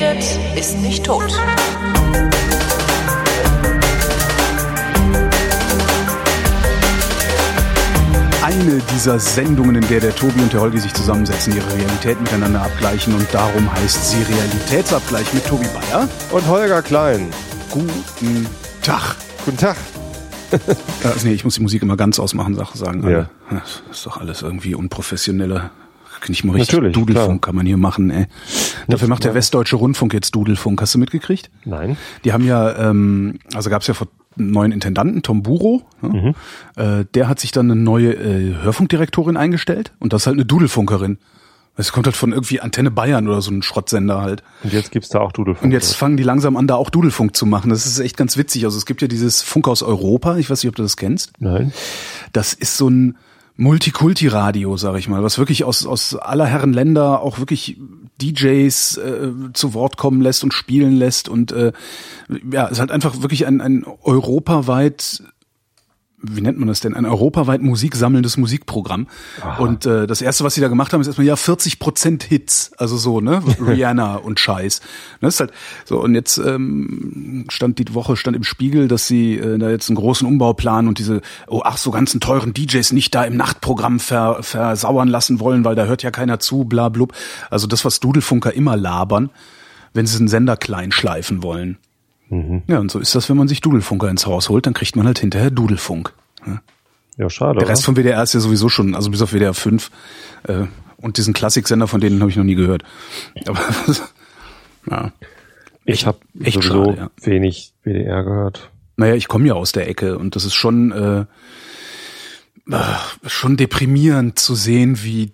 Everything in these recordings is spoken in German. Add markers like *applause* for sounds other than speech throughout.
redet, ist nicht tot. Eine dieser Sendungen, in der der Tobi und der Holgi sich zusammensetzen, ihre Realität miteinander abgleichen und darum heißt sie Realitätsabgleich mit Tobi Bayer. Und Holger Klein. Guten Tag. Guten Tag. Äh, nee, ich muss die Musik immer ganz ausmachen, sag- sagen. Ja. Das ist doch alles irgendwie unprofessioneller. Nicht mal richtig Natürlich, Dudelfunk klar. kann man hier machen, ey. Dafür macht der Westdeutsche Rundfunk jetzt Dudelfunk. Hast du mitgekriegt? Nein. Die haben ja, ähm, also gab es ja vor neuen Intendanten, Tom Buro. Ne? Äh, der hat sich dann eine neue äh, Hörfunkdirektorin eingestellt und das ist halt eine Dudelfunkerin. Es kommt halt von irgendwie Antenne Bayern oder so ein Schrottsender halt. Und jetzt gibt's da auch Dudelfunk. Und jetzt fangen die langsam an, da auch Dudelfunk zu machen. Das ist echt ganz witzig. Also es gibt ja dieses Funk aus Europa. Ich weiß nicht, ob du das kennst. Nein. Das ist so ein Multikulti-Radio, sag ich mal, was wirklich aus, aus aller Herren Länder auch wirklich DJs äh, zu Wort kommen lässt und spielen lässt. Und äh, ja, es halt einfach wirklich ein, ein europaweit wie nennt man das denn, ein europaweit musiksammelndes Musikprogramm. Und äh, das erste, was sie da gemacht haben, ist erstmal ja 40 Prozent Hits, also so, ne, *laughs* Rihanna und Scheiß. Ne, ist halt so. Und jetzt ähm, stand die Woche stand im Spiegel, dass sie äh, da jetzt einen großen Umbau planen und diese, oh ach, so ganzen teuren DJs nicht da im Nachtprogramm ver, versauern lassen wollen, weil da hört ja keiner zu, bla blub. Also das, was Dudelfunker immer labern, wenn sie einen Sender klein schleifen wollen. Ja, und so ist das, wenn man sich Dudelfunker ins Haus holt, dann kriegt man halt hinterher Dudelfunk. Ja, schade. Der Rest vom WDR ist ja sowieso schon, also bis auf WDR 5 äh, und diesen Klassiksender, von denen habe ich noch nie gehört. *laughs* Aber ja. ich habe echt sowieso schade, ja. wenig WDR gehört. Naja, ich komme ja aus der Ecke und das ist schon, äh, äh, schon deprimierend zu sehen, wie,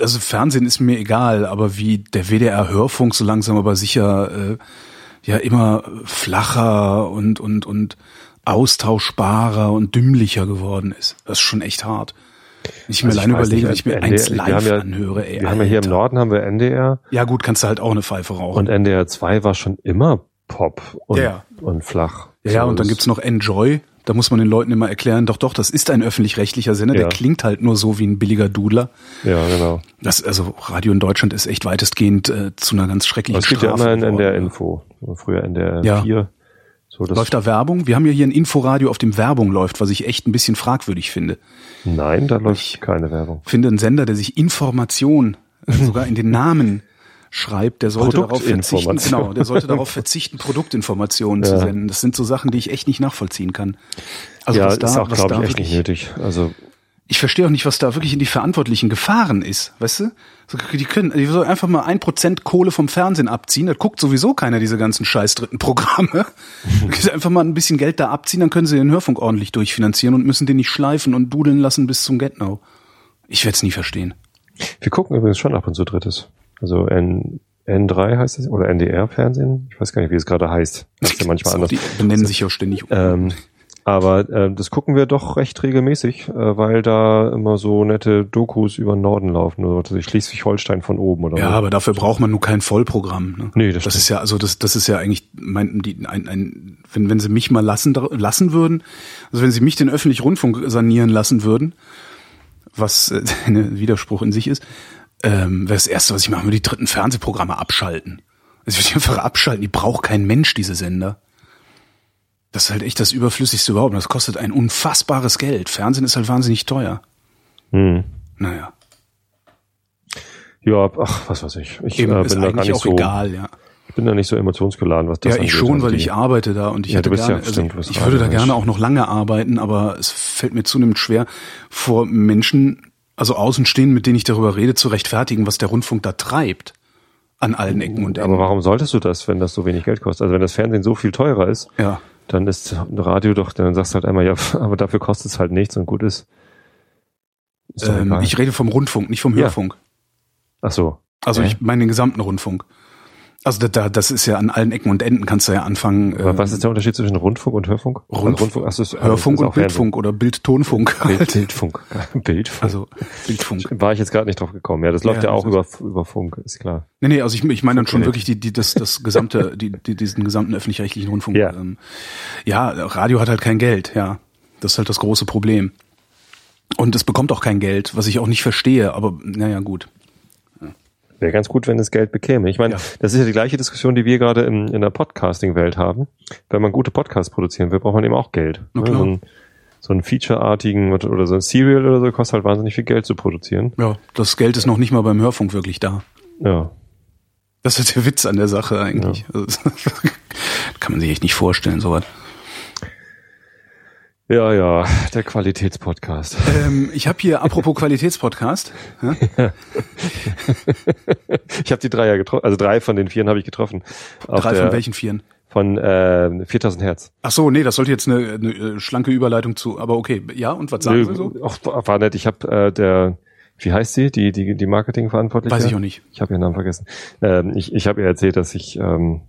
also Fernsehen ist mir egal, aber wie der WDR-Hörfunk so langsam aber sicher äh, ja immer flacher und, und, und austauschbarer und dümmlicher geworden ist. Das ist schon echt hart. Ich mir Also weiß überlege, wenn ich mir NDR eins wir live ja- anhöre, ey. Wir haben ja hier im Alter. Norden haben wir NDR Ja gut, kannst du halt auch eine Pfeife rauchen. und NDR 2 war schon immer Pop und, Ja, und flach. Ja, ja, So, und dann gibt's noch Enjoy. Da muss man den Leuten immer erklären, doch, doch, das ist ein öffentlich-rechtlicher Sender, Ja. der klingt halt nur so wie ein billiger Dudler. Ja, genau. Das, also Radio in Deutschland ist echt weitestgehend äh, zu einer ganz schrecklichen Aber es gibt ja Strafe immer geworden. NDR Info. Früher NDR Ja. 4. So, das, Läuft da Werbung? Wir haben ja hier ein Inforadio, auf dem Werbung läuft, was ich echt ein bisschen fragwürdig finde. Nein, da läuft keine Werbung. Ich finde, ein Sender, der sich Information äh, *laughs* sogar in den Namen schreibt, der sollte darauf verzichten, genau, der sollte darauf verzichten, Produktinformationen zu Ja. senden. Das sind so Sachen, die ich echt nicht nachvollziehen kann. Also ja, was ist auch, glaube ich, echt nicht nötig. Also, ich verstehe auch nicht, was da wirklich in die Verantwortlichen gefahren ist, weißt du? Die können, die sollen einfach mal ein Prozent Kohle vom Fernsehen abziehen, das guckt sowieso keiner diese ganzen scheiß dritten Programme. *laughs* einfach mal ein bisschen Geld da abziehen, dann können sie den Hörfunk ordentlich durchfinanzieren und müssen den nicht schleifen und dudeln lassen bis zum Get-No. Ich werde es nie verstehen. wir gucken übrigens schon ab und zu drittes. Also N, N3 heißt es, oder NDR-Fernsehen. Ich weiß gar nicht, wie es gerade heißt. Das ist ja *laughs* manchmal anders. Die benennen sich ja ständig. Ähm, aber ähm, das gucken wir doch recht regelmäßig, äh, weil da immer so nette Dokus über den Norden laufen. Oder ich, Schleswig-Holstein von oben oder ja, so. aber dafür braucht man nur kein Vollprogramm. Ne? Nee, das das ist ja, also das, das ist ja eigentlich mein, die, ein, ein, wenn, wenn sie mich mal lassen, lassen würden, also wenn sie mich den öffentlichen Rundfunk sanieren lassen würden, was äh, *laughs* ein Widerspruch in sich ist, ähm, wäre das Erste, was ich mache, würde die dritten Fernsehprogramme abschalten. Also ich würde die einfach abschalten, die braucht kein Mensch, diese Sender. Das ist halt echt das Überflüssigste überhaupt. Das kostet ein unfassbares Geld. Fernsehen ist halt wahnsinnig teuer. Hm. Naja, Ja, ach, was weiß ich. Ich eben äh, bin da gar nicht auch so, egal, ja. ich bin da nicht so emotionsgeladen, was das Ja, ich angeht. schon, Also weil die- ich arbeite da und ich Ja, hätte bist ja gerne, also ich würde da gerne auch noch lange arbeiten, aber es fällt mir zunehmend schwer, vor Menschen, also Außenstehenden, mit denen ich darüber rede, zu rechtfertigen, was der Rundfunk da treibt. An allen Ecken und Enden. Aber warum solltest du das, wenn das so wenig Geld kostet? Also wenn das Fernsehen so viel teurer ist, Ja. Dann ist ein Radio doch, dann sagst du halt einmal, ja, aber dafür kostet es halt nichts und gut ist. ist Ähm, ich rede vom Rundfunk, nicht vom Ja. Hörfunk. Ach so. Also Hä? ich meine den gesamten Rundfunk. Also da, da, das ist ja an allen Ecken und Enden kannst du ja anfangen. Aber ähm, was ist der Unterschied zwischen Rundfunk und Hörfunk? Rundf- Also Rundfunk ach, so, ist- Hörfunk und. Bildfunk oder Bild-Tonfunk. Bild, Bildfunk. *laughs* Bildfunk. Also Bildfunk. war ich jetzt gerade nicht drauf gekommen. Ja, das läuft Ja, ja, auch das über, über Funk, ist klar. Nee, nee, also ich, ich meine dann schon wirklich die, die, das, das gesamte, die, die, diesen gesamten öffentlich-rechtlichen Rundfunk. Ja. Ähm, ja, Radio hat halt kein Geld, ja. Das ist halt das große Problem. Und es bekommt auch kein Geld, was ich auch nicht verstehe, aber naja, gut. Wäre ganz gut, wenn es Geld bekäme. Ich meine, Ja. das ist ja die gleiche Diskussion, die wir gerade in, in der Podcasting-Welt haben. Wenn man gute Podcasts produzieren will, braucht man eben auch Geld. Na Ne? So ein, so ein Feature-artigen oder so ein Serial oder so kostet halt wahnsinnig viel Geld zu produzieren. Ja, das Geld ist noch nicht mal beim Hörfunk wirklich da. Ja. Das ist der Witz an der Sache eigentlich. Also, *laughs* kann man sich echt nicht vorstellen, sowas. Ja, ja, der Qualitätspodcast. Ähm, ich habe hier, apropos *laughs* Qualitätspodcast, ja, *laughs* Ich habe die drei ja getroffen, also drei von den vieren habe ich getroffen. Drei von welchen vieren? Von äh, 4000 Hertz. Ach so, nee, das sollte jetzt eine, eine äh, schlanke Überleitung zu, aber okay, ja, und was sagen Sie so? Auch, war nett. Ich habe äh, der, wie heißt sie, die die die Marketingverantwortliche? Weiß ich auch nicht. Ich habe ihren Namen vergessen. Ähm, ich ich habe ihr erzählt, dass ich ähm,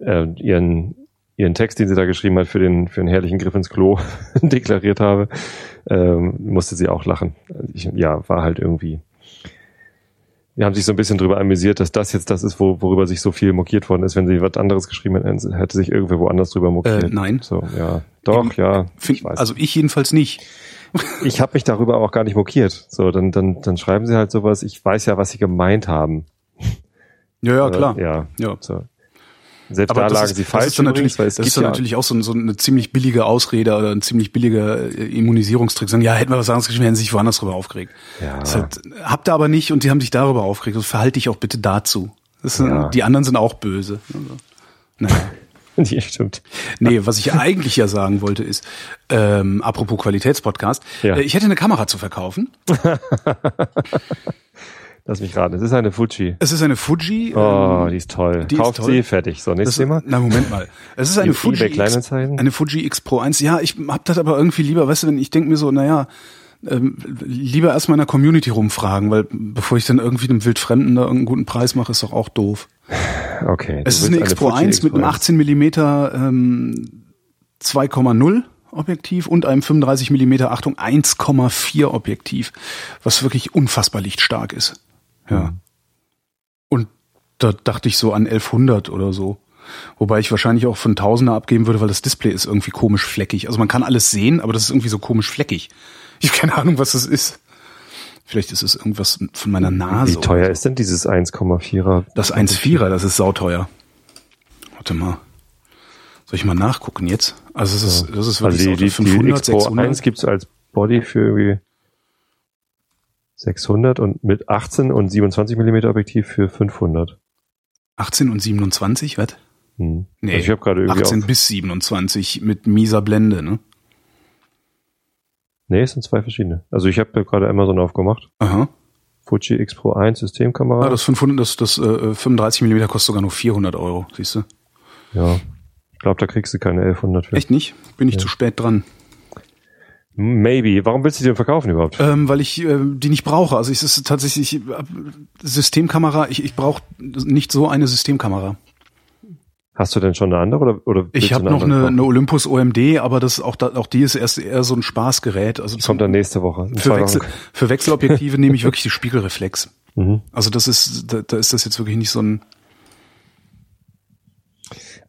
äh, ihren ihren Text, den sie da geschrieben hat, für den für einen herrlichen Griff ins Klo *laughs* deklariert habe. Ähm, musste sie auch lachen. Ich, ja, war halt irgendwie. Wir haben sich so ein bisschen drüber amüsiert, dass das jetzt das ist, wo, worüber sich so viel mokiert worden ist. Wenn sie was anderes geschrieben hätte, hätte sich irgendwer woanders drüber mokiert. Äh, nein. So, ja. Doch, ja. Find, ich also ich jedenfalls nicht. *laughs* ich habe mich darüber auch gar nicht mokiert. So, dann, dann, dann schreiben sie halt sowas. Ich weiß ja, was sie gemeint haben. Ja, ja, Oder- klar. Ja. Ja. So. Selbst Aber da das lagen ist, sie das falsch. ist dann natürlich, übrigens, es das ist dann ja, natürlich auch so, so eine ziemlich billige Ausrede oder ein ziemlich billiger äh, Immunisierungstrick. Sagen, ja, hätten wir was anderes geschrieben, hätten sie sich woanders drüber aufgeregt. Ja. Das halt, habt ihr aber nicht und die haben sich darüber aufgeregt. Das verhalte dich auch bitte dazu. Das ist, Ja. Die anderen sind auch böse. Also, naja. *laughs* Die stimmt. Nee, was ich eigentlich ja sagen wollte ist, ähm, apropos Qualitätspodcast, Ja. äh, ich hätte eine Kamera zu verkaufen. *laughs* Lass mich raten. Es ist eine Fuji. Es ist eine Fuji. Oh, ähm, die ist toll. die ist Kauft toll. sie, fertig. So, nächstes das, Thema. na, Moment mal. Es ist eine Fuji, X, eine Fuji X Pro 1. Ja, ich hab das aber irgendwie lieber, weißt du, wenn ich denke mir so, naja, ähm, lieber erstmal in der Community rumfragen, weil bevor ich dann irgendwie einem Wildfremden da irgendeinen guten Preis mache, ist doch auch doof. Okay. Es ist eine willst X Pro Fuji 1 mit einem X-Pro 18 Millimeter ähm, 2,0 Objektiv und einem 35 Millimeter Achtung 1,4 Objektiv, was wirklich unfassbar lichtstark ist. Ja. Mhm. Und da dachte ich so an 1100 oder so. Wobei ich wahrscheinlich auch von Tausender abgeben würde, weil das Display ist irgendwie komisch fleckig. Also man kann alles sehen, aber das ist irgendwie so komisch fleckig. Ich habe keine Ahnung, was das ist. Vielleicht ist es irgendwas von meiner Nase. Wie teuer ist denn dieses 1,4er? Das 1,4er, das ist sauteuer. Warte mal. Soll ich mal nachgucken jetzt? Also es ist, das ist Also wirklich die, die, sauteuer. die 500, X Pro 600. 1 gibt's als Body für irgendwie 600 und mit 18 und 27 Millimeter Objektiv für 500. 18 und 27, was? Hm. Nee, Also ich habe gerade irgendwie 18 auf, bis 27 mit mieser Blende, ne? Nee, es sind zwei verschiedene. Also ich habe gerade Amazon aufgemacht. Aha. Fuji X Pro 1 Systemkamera. Ah, das 500, das, das äh, 35 Millimeter kostet sogar nur 400 Euro, siehst du? ja. Ich glaube, da kriegst du keine 1100 für. Echt nicht? Bin ich zu spät dran. Maybe. Warum willst du die denn verkaufen überhaupt? Ähm, weil ich äh, die nicht brauche. Also es ist tatsächlich äh, Systemkamera. Ich, ich brauche nicht so eine Systemkamera. Hast du denn schon eine andere oder oder Ich habe noch eine, eine Olympus OMD, aber das auch da, auch die ist erst eher so ein Spaßgerät. Also Die kommt dann nächste Woche. für, Wechsel, für Wechselobjektive nehme ich *laughs* wirklich die Spiegelreflex. Mhm. Also das ist, da, da ist das jetzt wirklich nicht so ein.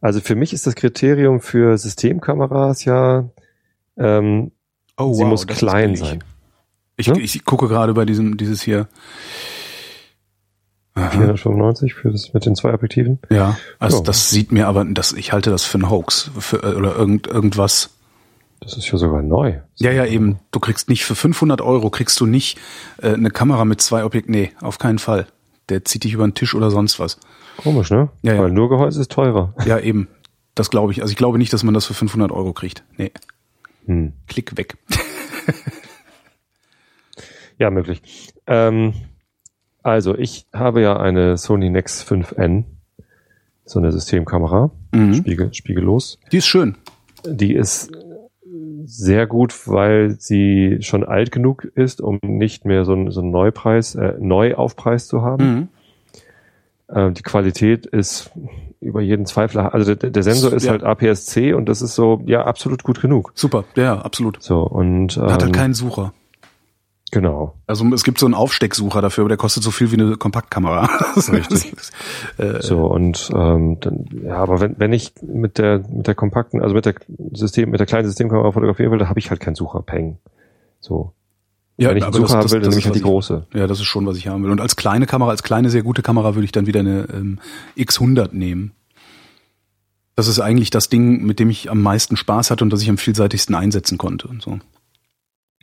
Also für mich ist das Kriterium für Systemkameras ja, ähm, Oh, sie muss das ist klein sein. Ich, Ne? ich gucke gerade bei diesem dieses hier. Aha. 495 für das mit den zwei Objektiven. Ja, also Ja. das sieht mir aber, das, ich halte das für einen Hoax für, oder irgend, irgendwas. Das ist ja sogar neu. Ja, ja, eben. Du kriegst nicht für 500 Euro kriegst du nicht äh, eine Kamera mit zwei Objekten. Nee, auf keinen Fall. Der zieht dich über den Tisch oder sonst was. Komisch, ne? Ja, ja. Weil nur Gehäuse ist teurer. Ja, eben. Das glaube ich. Also ich glaube nicht, dass man das für 500 Euro kriegt. Nee, Hm. klick weg. *laughs* Ja, möglich. Ähm, also ich habe ja eine Sony Nex 5N, so eine Systemkamera, Mhm. Spiegel, spiegellos. Die ist schön. Die ist sehr gut, weil sie schon alt genug ist, um nicht mehr so einen, so einen Neupreis, äh, Neuaufpreis zu haben. Mhm. Ähm, die Qualität ist über jeden Zweifel. Also der, der Sensor ist Ja. halt APS-C und das ist so, ja, absolut gut genug. Super. Ja, absolut. So, und ähm, Hat halt keinen Sucher. genau. Also es gibt so einen Aufstecksucher dafür, aber der kostet so viel wie eine Kompaktkamera. *laughs* Richtig. äh, So, und ähm, dann, ja, aber wenn, wenn ich mit der mit der kompakten, also mit der System, mit der kleinen Systemkamera fotografieren will, da habe ich halt keinen Sucher, Peng. So. Ja, Wenn ich aber das- Sucher haben das- will, dann das nehme ist, ich halt die was ich- große. Ja, das ist schon, was ich haben will. Und als kleine Kamera, als kleine, sehr gute Kamera würde ich dann wieder eine ähm, X100 nehmen. Das ist eigentlich das Ding, mit dem ich am meisten Spaß hatte und das ich am vielseitigsten einsetzen konnte und so.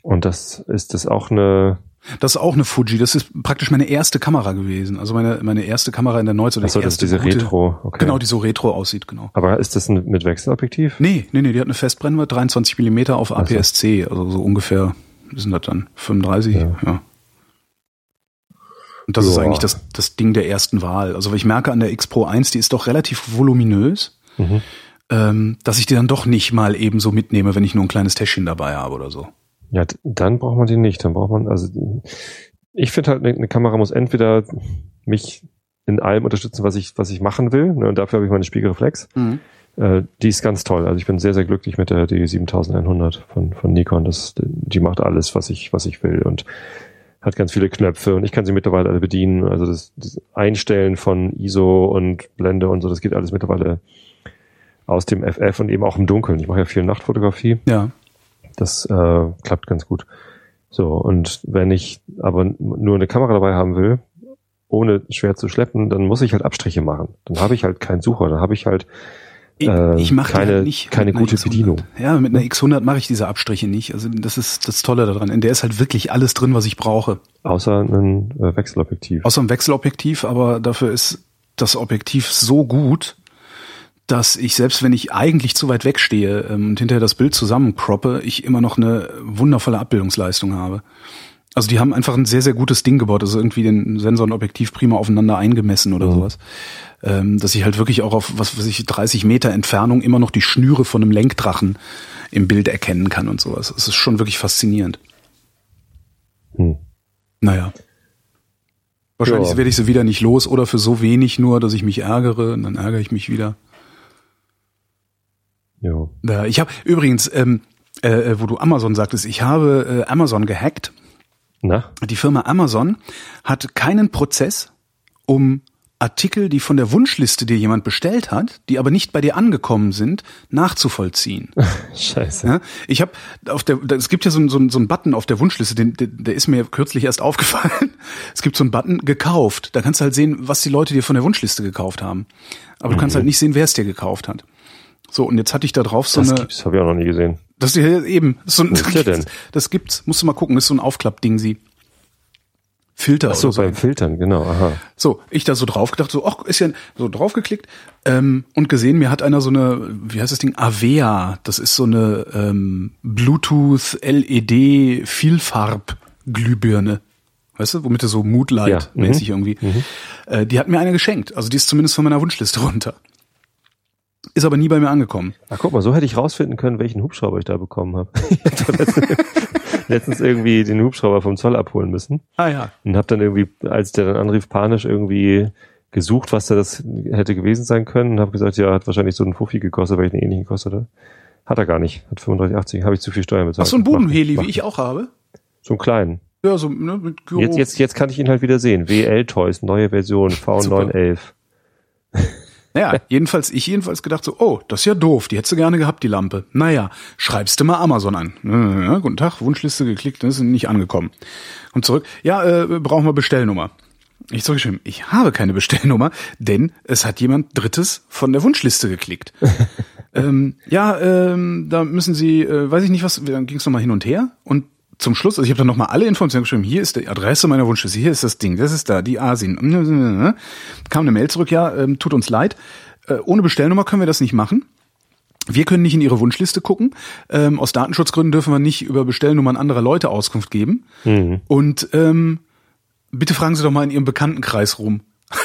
Und das ist das auch eine, Das ist auch eine Fuji. Das ist praktisch meine erste Kamera gewesen. Also meine, meine erste Kamera in der Neuzeit. achso, das ist diese gute- Retro. Okay. Genau, die so retro aussieht, genau. Aber ist das ein, mit Wechselobjektiv? Nee, nee, nee, die hat eine Festbrennweite, 23 Millimeter auf. APS-C, also so ungefähr, sind das dann? 35? Ja. Ja. Und das ist Ja. eigentlich das, das Ding der ersten Wahl. Also ich merke an der X Pro 1, die ist doch relativ voluminös, Mhm. ähm, dass ich die dann doch nicht mal eben so mitnehme, wenn ich nur ein kleines Täschchen dabei habe oder so. Ja, dann braucht man die nicht. Dann braucht man, also ich finde halt, eine, Kamera muss entweder mich in allem unterstützen, was ich, was ich machen will. Ne, und dafür habe ich meine Spiegelreflex. Äh, die ist ganz toll. Also ich bin sehr, sehr glücklich mit der D7100 von, von Nikon. Das, die macht alles, was ich, was ich will und hat ganz viele Knöpfe und ich kann sie mittlerweile alle bedienen. Also das, das Einstellen von ISO und Blende und so, das geht alles mittlerweile aus dem FF und eben auch im Dunkeln. Ich mache ja viel Nachtfotografie. Ja. Das äh, klappt ganz gut. So, und wenn ich aber nur eine Kamera dabei haben will, ohne schwer zu schleppen, dann muss ich halt Abstriche machen. Dann habe ich halt keinen Sucher, dann habe ich halt Ich, Äh, ich mache keine- halt nicht keine gute X100. Bedienung. Ja, mit einer X100 mache ich diese Abstriche nicht. Also das ist das Tolle daran. In der ist halt wirklich alles drin, was ich brauche. außer ein äh, Wechselobjektiv. Außer ein Wechselobjektiv, aber dafür ist das Objektiv so gut, dass ich selbst wenn ich eigentlich zu weit wegstehe ähm, und hinterher das Bild zusammencroppe, ich immer noch eine wundervolle Abbildungsleistung habe. Also die haben einfach ein sehr, sehr gutes Ding gebaut, also irgendwie den Sensor und Objektiv prima aufeinander eingemessen oder Mhm. sowas. Ähm, dass ich halt wirklich auch auf, was weiß ich, 30 Meter Entfernung immer noch die Schnüre von einem Lenkdrachen im Bild erkennen kann und sowas. Es ist schon wirklich faszinierend. Hm. Naja. Wahrscheinlich Ja. werde ich sie wieder nicht los oder für so wenig nur, dass ich mich ärgere und dann ärgere ich mich wieder. Ja. Ich habe übrigens, ähm, äh, wo du Amazon sagtest, ich habe äh, Amazon gehackt. Na? Die Firma Amazon hat keinen Prozess, um Artikel, die von der Wunschliste dir jemand bestellt hat, die aber nicht bei dir angekommen sind, nachzuvollziehen. *laughs* Scheiße. Ja, ich habe auf der, es gibt ja so, einen- so, so einen Button auf der Wunschliste, den, der, der ist mir kürzlich erst *laughs* aufgefallen. Es gibt so einen Button gekauft. Da kannst du halt sehen, was die Leute dir von der Wunschliste gekauft haben. Aber du kannst halt nicht sehen, wer es dir gekauft hat. So und jetzt hatte ich da drauf so Das eine, gibt's, habe ich auch noch nie gesehen. Das ist ja eben so ein, ist der denn? das gibt's. Musst du mal gucken. Das ist so ein Aufklappding sie. Filter Ach so, beim Filtern, genau, aha. So, ich da so drauf gedacht, so, ach, ist ja so draufgeklickt ähm, und gesehen, mir hat einer so eine, wie heißt das Ding, Avea, das ist so eine ähm, Bluetooth LED Vielfarb Glühbirne. Weißt du, womit du so Moodlight Ja, mhm, irgendwie. Äh, die hat mir eine geschenkt. Also die ist zumindest von meiner Wunschliste runter. Ist aber nie bei mir angekommen. Ach guck mal, so hätte ich rausfinden können, welchen Hubschrauber ich da bekommen habe. *laughs* Letztens, *laughs* letztens irgendwie den Hubschrauber vom Zoll abholen müssen Ah ja. und habe dann irgendwie, als der dann anrief, panisch irgendwie gesucht, was da das hätte gewesen sein können und habe gesagt, ja, hat wahrscheinlich so einen Fuffi gekostet, weil ich einen ähnlichen gekostet hat. Hat er gar nicht. Hat 35,80. Habe ich zu viel Steuern bezahlt. Ach, so ein Bodenheli, macht- wie ich auch habe. So einen kleinen. Ja, so ne, mit Gyro. Jetzt, jetzt, jetzt kann ich ihn halt wieder sehen. WL Toys, neue Version, V911. *laughs* Naja, jedenfalls, ich jedenfalls gedacht so, oh, das ist ja doof, die hättest du gerne gehabt, die Lampe. Naja, schreibst du mal Amazon an. Ja, guten Tag, Wunschliste geklickt, das ist nicht angekommen. Und zurück, ja, äh, brauchen wir Bestellnummer. Ich zurückgeschrieben, ich habe keine Bestellnummer, denn es hat jemand Drittes von der Wunschliste geklickt. *laughs* ähm, ja, ähm, da müssen Sie, äh, weiß ich nicht was, dann ging es nochmal hin und her und zum Schluss, also ich habe dann nochmal alle Informationen geschrieben, hier ist die Adresse meiner Wunschliste, hier ist das Ding, das ist da, die Asien. Kam eine Mail zurück, ja, ähm, tut uns leid, äh, ohne Bestellnummer können wir das nicht machen. Wir können nicht in Ihre Wunschliste gucken. Ähm, aus Datenschutzgründen dürfen wir nicht über Bestellnummern anderer Leute Auskunft geben. Mhm. Und ähm, bitte fragen Sie doch mal in Ihrem Bekanntenkreis rum. *laughs*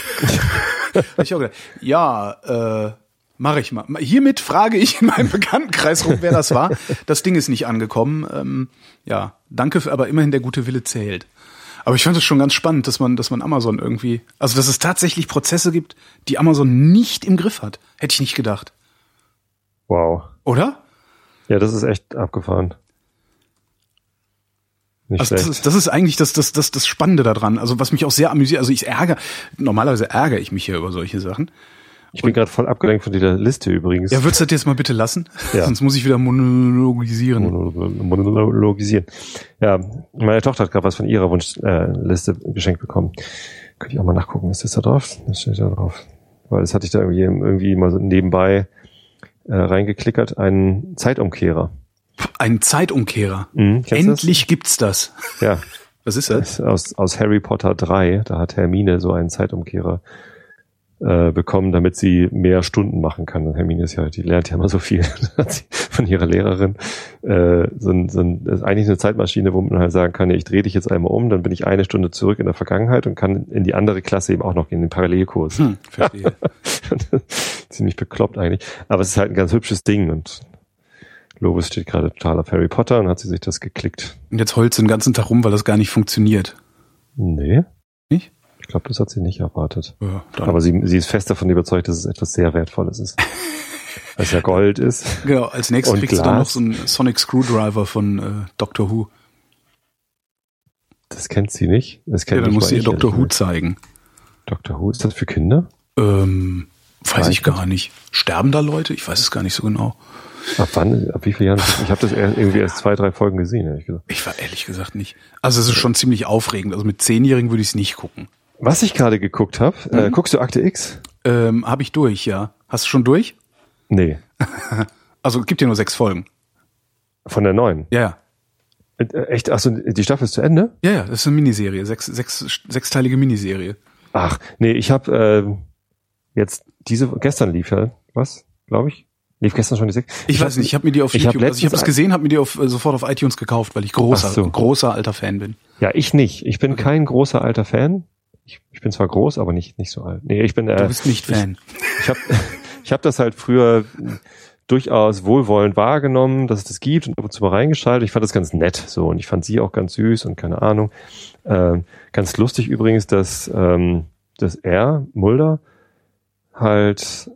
Ich auch gedacht, ja, äh, mache ich mal. Hiermit frage ich in meinem Bekanntenkreis rum, wer das war. Das Ding ist nicht angekommen. Ähm, ja, danke, für, aber immerhin der gute Wille zählt. Aber ich fand es schon ganz spannend, dass man, dass man Amazon irgendwie, also dass es tatsächlich Prozesse gibt, die Amazon nicht im Griff hat. Hätte ich nicht gedacht. Wow. Oder? Ja, das ist echt abgefahren. Nicht Also das ist, das ist eigentlich das, das, das, das Spannende daran. Also was mich auch sehr amüsiert. Also ich ärgere, normalerweise ärgere ich mich ja über solche Sachen. Ich bin gerade voll abgelenkt von dieser Liste übrigens. Ja, würdest du das jetzt mal bitte lassen? Ja. *laughs* Sonst muss ich wieder monologisieren. Monologisieren. Ja, meine Tochter hat gerade was von ihrer Wunschliste äh, geschenkt bekommen. Könnte ich auch mal nachgucken. Ist das da drauf? Das steht da drauf. Weil das hatte ich da irgendwie, irgendwie mal so nebenbei äh, reingeklickert. Ein Zeitumkehrer. Ein Zeitumkehrer. Mhm, Endlich gibt's das. Das? Ja, *laughs* Was ist das? das ist aus, aus Harry Potter 3. Da hat Hermine so einen Zeitumkehrer äh, bekommen, damit sie mehr Stunden machen kann. Und Hermine ist ja, die lernt ja immer so viel *laughs* von ihrer Lehrerin. Äh, so ein, so ein, das ist eigentlich eine Zeitmaschine, wo man halt sagen kann, ich drehe dich jetzt einmal um, dann bin ich eine Stunde zurück in der Vergangenheit und kann in die andere Klasse eben auch noch gehen, in den Parallelkurs. Hm, verstehe. *laughs* Ziemlich bekloppt eigentlich. Aber es ist halt ein ganz hübsches Ding und Lovis steht gerade total auf Harry Potter und hat sie sich das geklickt. Und jetzt heult sie den ganzen Tag rum, weil das gar nicht funktioniert. Nee. Ich glaube, das hat sie nicht erwartet. Ja, dann. Aber sie, sie ist fest davon überzeugt, dass es etwas sehr Wertvolles ist. *laughs* Weil es ja Gold ist. genau, als nächstes kriegst du dann noch Glas. so einen Sonic Screwdriver von äh, Doctor Who. Das kennt sie nicht. Das Ja, kennt dann nicht musst mal du ihr ich, Doctor Who zeigen. Doctor Who, ist das für Kinder? Ähm, weiß ich Zeichnet? gar nicht. Sterben da Leute? Ich weiß es gar nicht so genau. Ab wann, ab wie vielen Jahren? Ich habe das irgendwie erst zwei, drei Folgen gesehen, ehrlich gesagt. Ich war ehrlich gesagt nicht. Also es ist schon ziemlich aufregend. Also mit Zehnjährigen würde ich es nicht gucken. Was ich gerade geguckt habe, äh, Mhm. guckst du Akte X? Ähm, Habe ich durch, ja. Hast du schon durch? Nee, *laughs* Also gibt ja nur sechs Folgen. von der neuen. Ja, ja. Äh, Echt, achso, die Staffel ist zu Ende? Ja, ja, das ist eine Miniserie. Sechs, sechs, sechsteilige Miniserie. Ach, nee, ich habe äh, jetzt diese, gestern lief ja, was, glaube ich? Lief gestern schon die sechs? Ich, weiß nicht, ich habe mir die auf ich hab YouTube, also ich habe das gesehen, habe mir die auf, äh, sofort auf iTunes gekauft, weil ich großer, so. großer alter Fan bin. Ja, ich nicht. Ich bin kein großer alter Fan. Ich, ich bin zwar groß, aber nicht nicht so alt. Nee, ich bin Du äh, bist nicht Fan. ich habe *laughs* ich hab das halt früher durchaus wohlwollend wahrgenommen, dass es das gibt und ab und zu mal reingeschaltet. Ich fand das ganz nett so und ich fand sie auch ganz süß und keine Ahnung. Ähm, ganz lustig übrigens, dass, ähm, dass er, Mulder, halt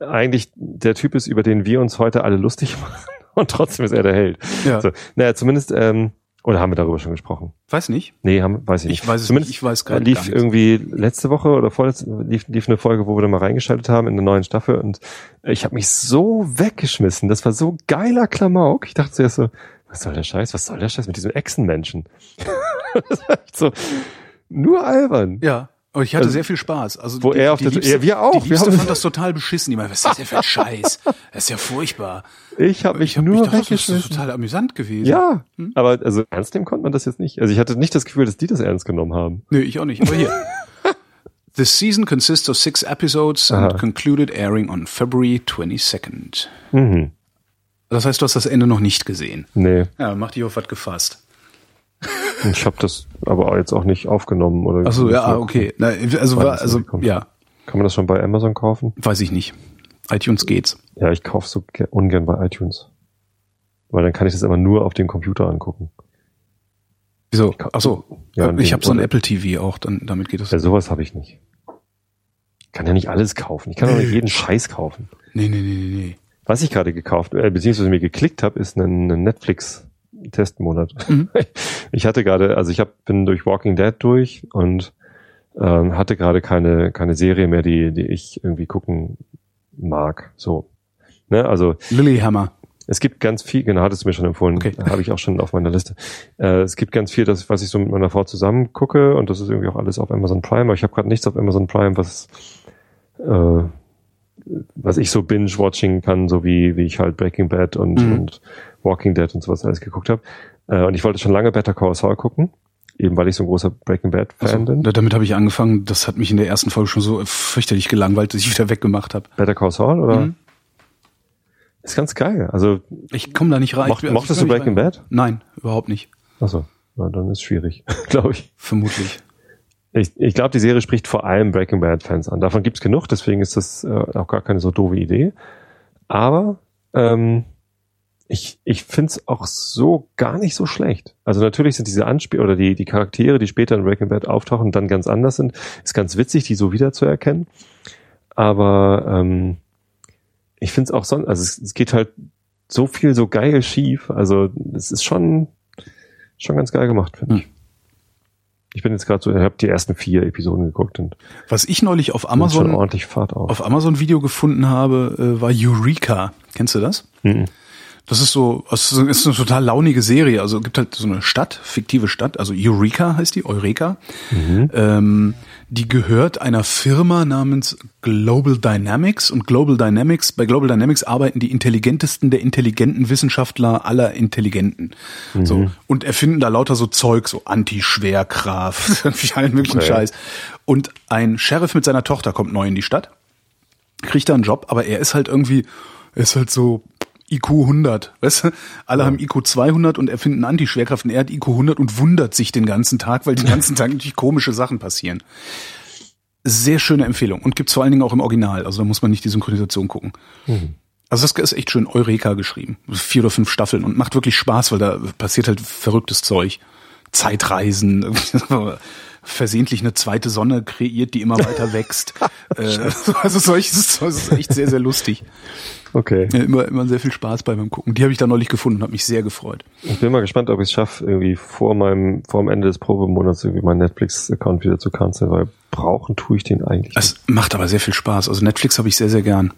eigentlich der Typ ist, über den wir uns heute alle lustig *laughs* machen und trotzdem ist er der Held. Ja. So, naja, zumindest, ähm, oder haben wir darüber schon gesprochen? Weiß nicht. Nee, haben, weiß ich nicht. Ich weiß es Zumindest nicht. Ich weiß gerade lief irgendwie letzte Woche oder vorletzte lief, lief eine Folge, wo wir da mal reingeschaltet haben in der neuen Staffel und ich habe mich so weggeschmissen. Das war so geiler Klamauk. Ich dachte zuerst so, was soll der Scheiß? Was soll der Scheiß mit diesem Echsenmenschen? *laughs* das war echt so nur albern. Ja. Aber ich hatte Also, sehr viel Spaß. Also wo er auf der- Liebste, ja, wir auch. Die Wir Liebste haben- fand das total beschissen. Die meinte, was ist das denn für ein Scheiß? Das ist ja furchtbar. Ich habe mich Ich habe nur mich gedacht, das ist total amüsant gewesen. Ja, Hm? aber also ernst nehmen konnte man das jetzt nicht. Also ich hatte nicht das Gefühl, dass die das ernst genommen haben. Nö, ich auch nicht. Aber hier. *laughs* The season consists of six episodes and Aha. concluded airing on February 22nd. Mhm. Das heißt, du hast das Ende noch nicht gesehen. Nee, Ja, mach dich auf was gefasst. *laughs* ich habe das aber jetzt auch nicht aufgenommen oder. Achso, ja, okay. Na, also, war, also ja, Kann man das schon bei Amazon kaufen? weiß ich nicht. iTunes geht's. Ja, ich kaufe so ge- ungern bei iTunes. Weil dann kann ich das immer nur auf dem Computer angucken. Wieso? Achso, Ja, äh, und ich habe so ein Apple TV auch, dann damit geht das. Ja, sowas habe ich nicht. Ich kann ja nicht alles kaufen. Ich kann auch nicht jeden Scheiß kaufen. Nee, nee, nee, nee, nee. Was ich gerade gekauft, äh, beziehungsweise mir geklickt habe, ist ein, ein Netflix-Testmonat. Mhm. *laughs* Ich hatte gerade, also ich hab, bin durch Walking Dead durch und ähm, hatte gerade keine, keine Serie mehr, die, die ich irgendwie gucken mag. So. Ne? Also Lilyhammer. Es gibt ganz viel, genau, hattest du mir schon empfohlen, Okay. habe ich auch schon auf meiner Liste. Äh, es gibt ganz viel, das, was ich so mit meiner Frau zusammen gucke und das ist irgendwie auch alles auf Amazon Prime, aber ich habe gerade nichts auf Amazon Prime, was äh, was ich so binge-watching kann, so wie, wie ich halt Breaking Bad und, Mhm. und Walking Dead und sowas alles geguckt habe. Äh, und ich wollte schon lange Better Call Saul gucken, eben weil ich so ein großer Breaking Bad Fan Also, bin. da- damit habe ich angefangen. Das hat mich in der ersten Folge schon so fürchterlich gelangweilt, dass ich wieder weggemacht habe. Better Call Saul, oder? Mhm. Ist ganz geil. Also, Ich komme da nicht rein. mocht, also mochtest du Breaking rein. Bad? Nein, überhaupt nicht. Achso, na, dann ist schwierig, *laughs* glaube ich. Vermutlich. Ich, ich glaube, die Serie spricht vor allem Breaking Bad Fans an. Davon gibt's genug, deswegen ist das äh, auch gar keine so doofe Idee. Aber ähm, ich, ich find's auch so gar nicht so schlecht. Also natürlich sind diese Anspiel oder die, die Charaktere, die später in Breaking Bad auftauchen, dann ganz anders sind. Ist ganz witzig, die so wiederzuerkennen. Aber ähm, ich find's auch sonst, also es, es geht halt so viel so geil schief. Also es ist schon, schon ganz geil gemacht, finde ich. Ich bin jetzt gerade so, ich habe die ersten vier Episoden geguckt und Was ich neulich auf Amazon schon ordentlich Fahrt auf. auf Amazon Video gefunden habe, äh, war Eureka. Kennst du das? Mhm. Das ist so, das ist eine total launige Serie. Also es gibt halt so eine Stadt, fiktive Stadt, also Eureka heißt die, Eureka. Ähm, die gehört einer Firma namens Global Dynamics und Global Dynamics, bei Global Dynamics arbeiten die intelligentesten der intelligenten Wissenschaftler aller Intelligenten. So. Und erfinden da lauter so Zeug, so Anti-Schwerkraft, *laughs* irgendwie allen möglichen Okay. Scheiß. Und ein Sheriff mit seiner Tochter kommt neu in die Stadt kriegt da einen Job, aber er ist halt irgendwie, er ist halt so IQ 100, weißt du? Alle haben IQ 200 und erfinden Anti-Schwerkraft und er hat IQ 100 und wundert sich den ganzen Tag, weil den *laughs* ganzen Tag natürlich komische Sachen passieren. Sehr schöne Empfehlung und gibt's vor allen Dingen auch im Original, also da muss man nicht die Synchronisation gucken. Also das ist echt schön Eureka geschrieben. Vier oder fünf Staffeln und macht wirklich Spaß, weil da passiert halt verrücktes Zeug. Zeitreisen, *laughs* versehentlich eine zweite Sonne kreiert, die immer weiter *laughs* wächst. äh, *laughs* also solches, das ist echt sehr, sehr lustig. Okay. Ja, immer, immer sehr viel Spaß bei beim Gucken. Die habe ich da neulich gefunden und habe mich sehr gefreut. Ich bin mal gespannt, ob ich es schaffe, irgendwie vor meinem, vor dem Ende des Probemonats irgendwie meinen Netflix-Account wieder zu canceln, weil brauchen tue ich den eigentlich. Es macht aber sehr viel Spaß. Also Netflix habe ich sehr, sehr gern.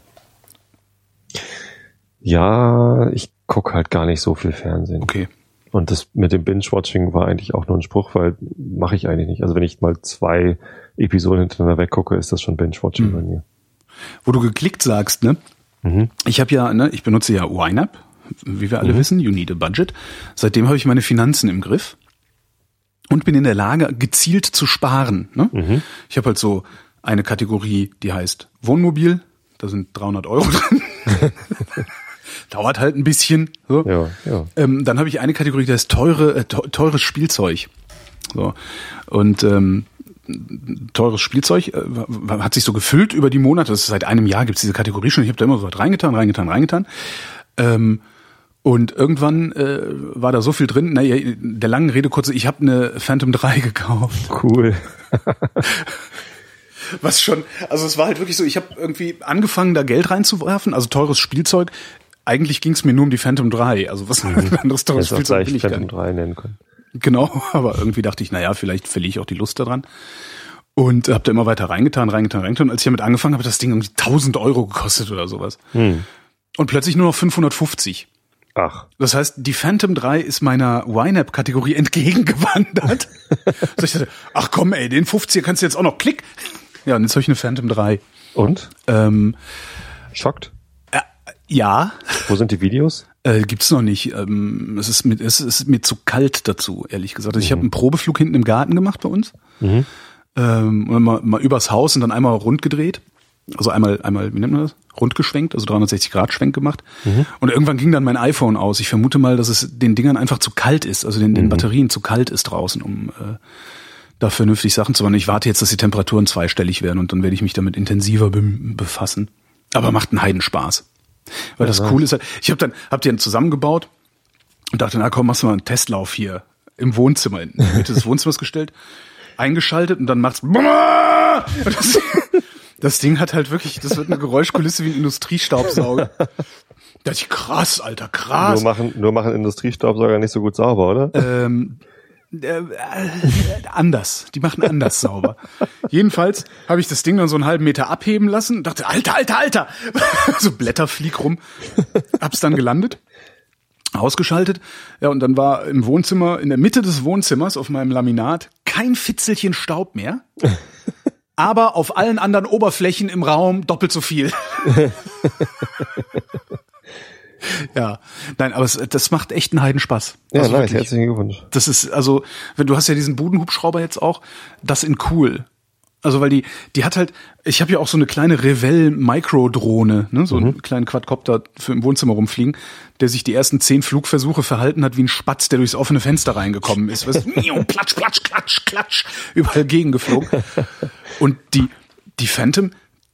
Ja, ich gucke halt gar nicht so viel Fernsehen. Okay. Und das mit dem Binge-Watching war eigentlich auch nur ein Spruch, weil mache ich eigentlich nicht. Also wenn ich mal zwei Episoden hintereinander weggucke, ist das schon Binge-Watching Mhm. bei mir. Wo du geklickt sagst, ne? Mhm. Ich habe ja, ne, ich benutze ja YNAB, wie wir alle wissen, you need a budget. Seitdem habe ich meine Finanzen im Griff und bin in der Lage, gezielt zu sparen. Ne? Ich habe halt so eine Kategorie, die heißt Wohnmobil, da sind 300 Euro drin. *laughs* Dauert halt ein bisschen. So. Ja, ja. Ähm, dann habe ich eine Kategorie, die heißt teure, äh, teu- teures Spielzeug. So. Und ähm, teures Spielzeug äh, hat sich so gefüllt über die Monate. Das ist seit einem Jahr gibt's diese Kategorie schon. Ich habe da immer so was reingetan, reingetan, reingetan. Ähm, und irgendwann äh, war da so viel drin. Naja, der langen Rede kurze, ich habe eine Phantom 3 *laughs* gekauft. Cool. Was schon, also es war halt wirklich so, ich habe irgendwie angefangen, da Geld reinzuwerfen, also teures Spielzeug. Eigentlich ging's mir nur um die Phantom 3. Also was *laughs* anderes Hättest auch Spielzeug gleich bin ich Phantom nicht. 3 nennen können. Genau, *laughs* aber irgendwie dachte ich, naja, vielleicht verliere ich auch die Lust daran. Und habe da immer weiter reingetan, reingetan, reingetan. Und als ich damit angefangen habe, hat das Ding irgendwie 1000 Euro gekostet oder sowas. Hm. Und plötzlich nur noch 550. Ach, Das heißt, die Phantom 3 ist meiner YNAB-Kategorie *laughs* entgegengewandert. so ich dachte, ach komm ey, den 50er kannst du jetzt auch noch klick. Ja, und jetzt habe ich eine Phantom 3. und? Ähm, Schockt? Ja, Wo sind die Videos? Äh, gibt's noch nicht. Ähm, es, ist mit, es ist mir zu kalt dazu, ehrlich gesagt. Also ich habe einen Probeflug hinten im Garten gemacht bei uns. Mhm. Ähm, und mal, mal übers Haus und dann einmal rund gedreht. Also einmal, einmal, wie nennt man das? Rundgeschwenkt, also 360 Grad Schwenk gemacht. Mhm. Und irgendwann ging dann mein iPhone aus. Ich vermute mal, dass es den Dingern einfach zu kalt ist, also den, den Mhm. Batterien zu kalt ist draußen, um äh, da vernünftig Sachen zu machen. Ich warte jetzt, dass die Temperaturen zweistellig werden und dann werde ich mich damit intensiver be befassen. Aber macht einen Heidenspaß. Weil das cool ist halt, ich habe dann, hab die dann zusammengebaut und dachte, na komm, machst du mal einen Testlauf hier im Wohnzimmer, in der Mitte des Wohnzimmers gestellt, eingeschaltet und dann macht's und das, *laughs* das Ding hat halt wirklich, das wird eine Geräuschkulisse wie ein Industriestaubsauger. *laughs* Da dachte ich, krass, Alter, krass. Nur machen, nur machen Industriestaubsauger nicht so gut sauber, oder? Ähm, äh, äh, anders. Die machen anders sauber. Jedenfalls habe ich das Ding dann so einen halben Meter abheben lassen und dachte, Alter, Alter, Alter! *laughs* so Blätterflieg rum. Hab's dann gelandet, ausgeschaltet. Ja, und dann war im Wohnzimmer, in der Mitte des Wohnzimmers auf meinem Laminat kein Fitzelchen Staub mehr. Aber auf allen anderen Oberflächen im Raum doppelt so viel. *laughs* *laughs* ja, nein, aber es, das macht echt einen Heidenspaß. ja, Also nice. Herzlichen Glückwunsch. Das ist, also, wenn du hast ja diesen Budenhubschrauber jetzt auch, das in cool. Also weil die, die hat halt, ich habe ja auch so eine kleine Revell Micro-Drohne, ne, so einen kleinen Quadcopter für im Wohnzimmer rumfliegen, der sich die ersten zehn Flugversuche verhalten hat wie ein Spatz, der durchs offene Fenster reingekommen ist. Miau, platsch, platsch, klatsch, klatsch, überall gegengeflogen. *laughs* Und die, die Phantom,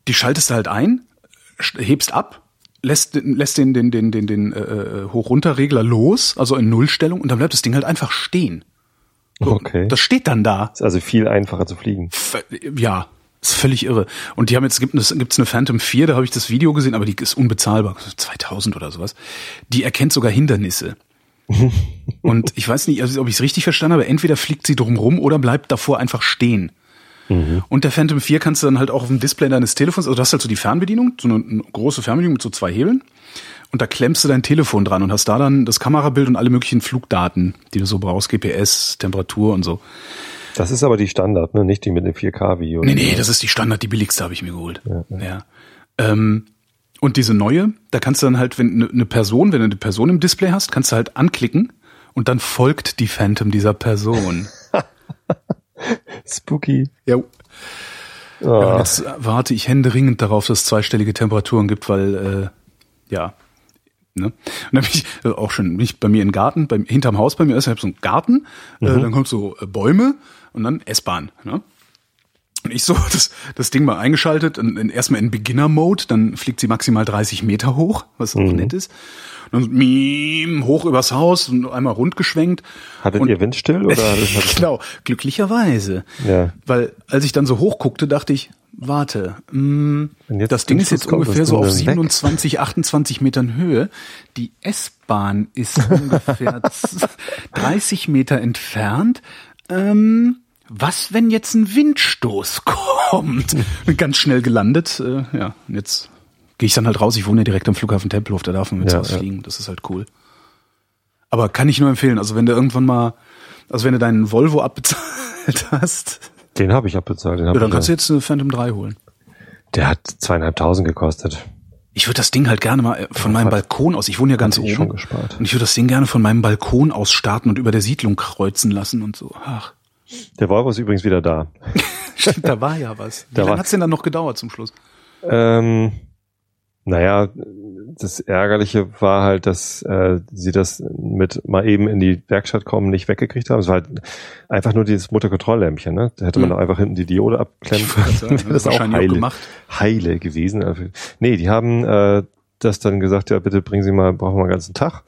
die schaltest du halt ein, hebst ab, lässt, lässt den, den, den, den, den äh, Hoch-Runter-Regler los, also in Nullstellung, und dann bleibt das Ding halt einfach stehen. So, Okay. Das steht dann da. Ist also viel einfacher zu fliegen. V- Ja, ist völlig irre. Und die haben jetzt, gibt es gibt's eine Phantom 4, da habe ich das Video gesehen, aber die ist unbezahlbar, 2000 oder sowas. Die erkennt sogar Hindernisse. *laughs* und ich weiß nicht, also, ob ich es richtig verstanden habe, entweder fliegt sie drum rum oder bleibt davor einfach stehen. Mhm. Und der Phantom 4 kannst du dann halt auch auf dem Display deines Telefons, also du hast halt so die Fernbedienung, so eine, eine große Fernbedienung mit so zwei Hebeln. Und da klemmst du dein Telefon dran und hast da dann das Kamerabild und alle möglichen Flugdaten, die du so brauchst, GPS, Temperatur und so. Das ist aber die Standard, ne? Nicht die mit dem 4K-Video. Nee, nee, das ist die Standard, die billigste habe ich mir geholt. Ja. ja. ja. Ähm, und diese neue, da kannst du dann halt, wenn eine Person, wenn du eine Person im Display hast, kannst du halt anklicken und dann folgt die Phantom dieser Person. *laughs* Spooky. Ja. Oh. ja. Jetzt warte ich händeringend darauf, dass es zweistellige Temperaturen gibt, weil äh, ja. Ne? Und dann bin ich äh, auch schon bin ich bei mir im Garten, beim, hinterm Haus bei mir ist, ich habe so einen Garten, äh, mhm. äh, dann kommt so äh, Bäume und dann S-Bahn. Ne? Und ich so *laughs* das, das Ding mal eingeschaltet, in, in, erstmal in Beginner-Mode, dann fliegt sie maximal 30 Meter hoch, was auch mhm. nett ist. Und dann miem, hoch übers Haus und einmal rundgeschwenkt. Hattet und, ihr Windstill? Oder *laughs* genau, glücklicherweise. Ja. Weil als ich dann so hoch guckte, dachte ich, warte, mh, das Ding ist jetzt ungefähr so auf 27, weg? 28 Metern Höhe. Die S-Bahn ist *laughs* ungefähr 30 Meter entfernt. Ähm, was, wenn jetzt ein Windstoß *laughs* kommt? Ganz schnell gelandet. Äh, ja, und jetzt gehe ich dann halt raus. Ich wohne ja direkt am Flughafen Tempelhof, da darf man mit ja, ja. fliegen. Das ist halt cool. Aber kann ich nur empfehlen. Also wenn du irgendwann mal, also wenn du deinen Volvo abbezahlt *laughs* hast. Den habe ich abbezahlt. Den hab ja, dann kannst du jetzt eine Phantom 3 holen. Der hat zweieinhalbtausend gekostet. Ich würde das Ding halt gerne mal äh, von ja, meinem Balkon aus, ich wohne ja ganz oben, schon gespart. und ich würde das Ding gerne von meinem Balkon aus starten und über der Siedlung kreuzen lassen und so. Ach. Der Volvo ist übrigens wieder da. *laughs* Stimmt, da war ja was. Wie lange hat's denn dann noch gedauert zum Schluss? Ähm, naja, das Ärgerliche war halt, dass äh, sie das mit mal eben in die Werkstatt kommen nicht weggekriegt haben. Es war halt einfach nur dieses Motorkontrolllämpchen, ne? Da hätte man mhm. einfach hinten die Diode abklemmen können. *laughs* das ist auch heile, auch heile gewesen. Also, nee, die haben äh, das dann gesagt, ja bitte bringen Sie mal, brauchen wir einen ganzen Tag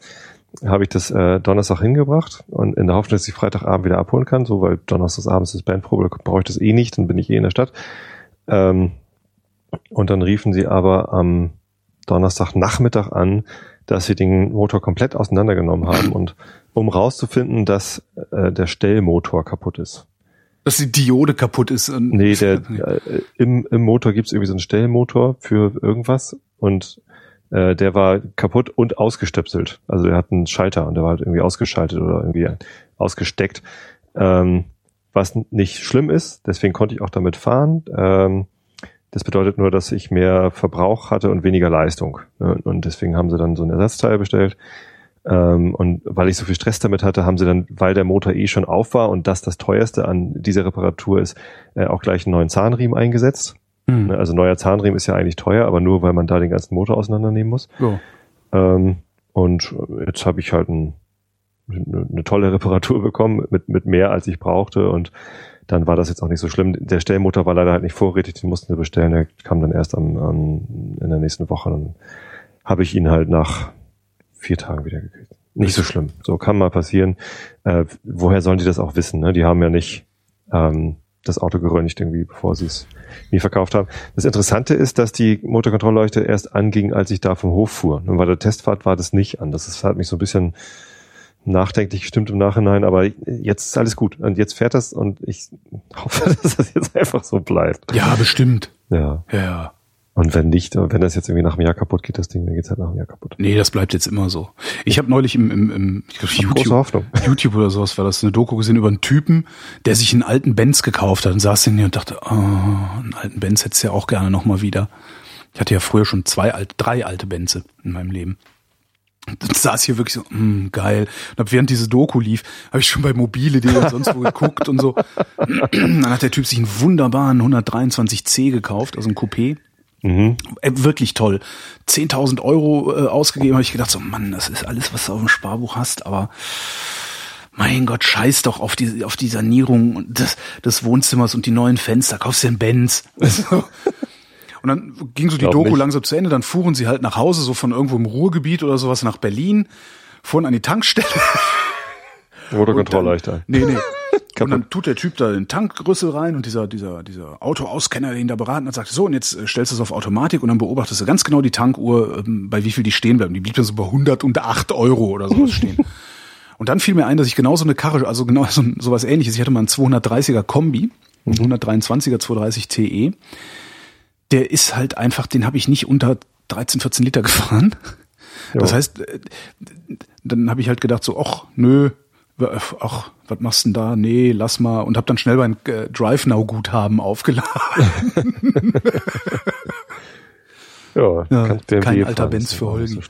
habe ich das äh, Donnerstag hingebracht und in der Hoffnung, dass ich Freitagabend wieder abholen kann, so weil Donnerstags abends ist Bandprobe, da brauche ich das eh nicht, dann bin ich eh in der Stadt. Ähm, und dann riefen sie aber am Donnerstagnachmittag an, dass sie den Motor komplett auseinandergenommen haben und um rauszufinden, dass äh, der Stellmotor kaputt ist. Dass die Diode kaputt ist. nee, der, *laughs* äh, im, im Motor gibt es irgendwie so einen Stellmotor für irgendwas und äh, der war kaputt und ausgestöpselt. Also der hat einen Schalter und der war halt irgendwie ausgeschaltet oder irgendwie ausgesteckt. Ähm, was nicht schlimm ist, deswegen konnte ich auch damit fahren. Ähm, das bedeutet nur, dass ich mehr Verbrauch hatte und weniger Leistung. Und deswegen haben sie dann so ein Ersatzteil bestellt. Ähm, und weil ich so viel Stress damit hatte, haben sie dann, weil der Motor eh schon auf war und das das teuerste an dieser Reparatur ist, äh, auch gleich einen neuen Zahnriemen eingesetzt. Mhm. Also neuer Zahnriemen ist ja eigentlich teuer, aber nur, weil man da den ganzen Motor auseinandernehmen muss. Oh. Ähm, und jetzt habe ich halt ein, eine, eine tolle Reparatur *laughs* bekommen mit, mit mehr, als ich brauchte. Und dann war das jetzt auch nicht so schlimm. Der Stellmotor war leider halt nicht vorrätig, den mussten wir bestellen. Der kam dann erst am, am, in der nächsten Woche. Dann habe ich ihn halt nach vier Tagen wieder gekriegt. Nicht so schlimm. So kann mal passieren. Äh, woher sollen die das auch wissen? Ne? Die haben ja nicht ähm, das Auto geröntgt irgendwie, bevor sie es mir verkauft haben. Das Interessante ist, dass die Motorkontrollleuchte erst anging, als ich da vom Hof fuhr. Und bei der Testfahrt war das nicht an. Das hat mich so ein bisschen nachdenklich gestimmt im Nachhinein, aber jetzt ist alles gut. Und jetzt fährt das und ich *laughs* hoffe, dass das jetzt einfach so bleibt. Ja, bestimmt. Ja. Ja. Und wenn nicht, wenn das jetzt irgendwie nach einem Jahr kaputt geht, das Ding, dann geht's halt nach einem Jahr kaputt. Nee, das bleibt jetzt immer so. Ich habe neulich im, im, im ich glaub, YouTube, *laughs* YouTube oder sowas war das, eine Doku gesehen über einen Typen, der sich einen alten Benz gekauft hat und saß in hier und dachte, oh, einen alten Benz hättest du ja auch gerne nochmal wieder. Ich hatte ja früher schon zwei alte, drei alte Benze in meinem Leben. Und dann saß hier wirklich so, mh, geil. Und hab, während diese Doku lief, habe ich schon bei mobile.de und sonst wo geguckt und so. *laughs* dann hat der Typ sich einen wunderbaren 123C gekauft, also ein Coupé. Mhm. Äh, wirklich toll. 10.000 Euro äh, ausgegeben, habe ich gedacht, so Mann, das ist alles, was du auf dem Sparbuch hast, aber mein Gott, scheiß doch auf die, auf die Sanierung des, des Wohnzimmers und die neuen Fenster, kaufst dir einen Benz. *laughs* und dann ging so die Doku nicht. langsam zu Ende, dann fuhren sie halt nach Hause, so von irgendwo im Ruhrgebiet oder sowas nach Berlin, fuhren an die Tankstelle. Motorkontrollleuchter. Nee, nee. Und dann tut der Typ da den Tankrüssel rein und dieser, dieser, dieser Autoauskenner, der ihn da beraten hat, sagt, so, und jetzt äh, stellst du es auf Automatik und dann beobachtest du ganz genau die Tankuhr, ähm, bei wie viel die stehen bleiben. Die blieb dann so bei 108 Euro oder sowas stehen. *laughs* Und dann fiel mir ein, dass ich genau so eine Karre, also genau so, so was ähnliches, ich hatte mal einen 230er Kombi, einen 123er 230 TE. Der ist halt einfach, den habe ich nicht unter 13, 14 Liter *laughs* gefahren. Das heißt, äh, dann habe ich halt gedacht so, ach, nö, ach, was machst du denn da? Nee, lass mal. Und habe dann schnell mein äh, Drive Now Guthaben aufgeladen. *laughs* Ja, Ja, kannst kein alter Benz für Holgi. So.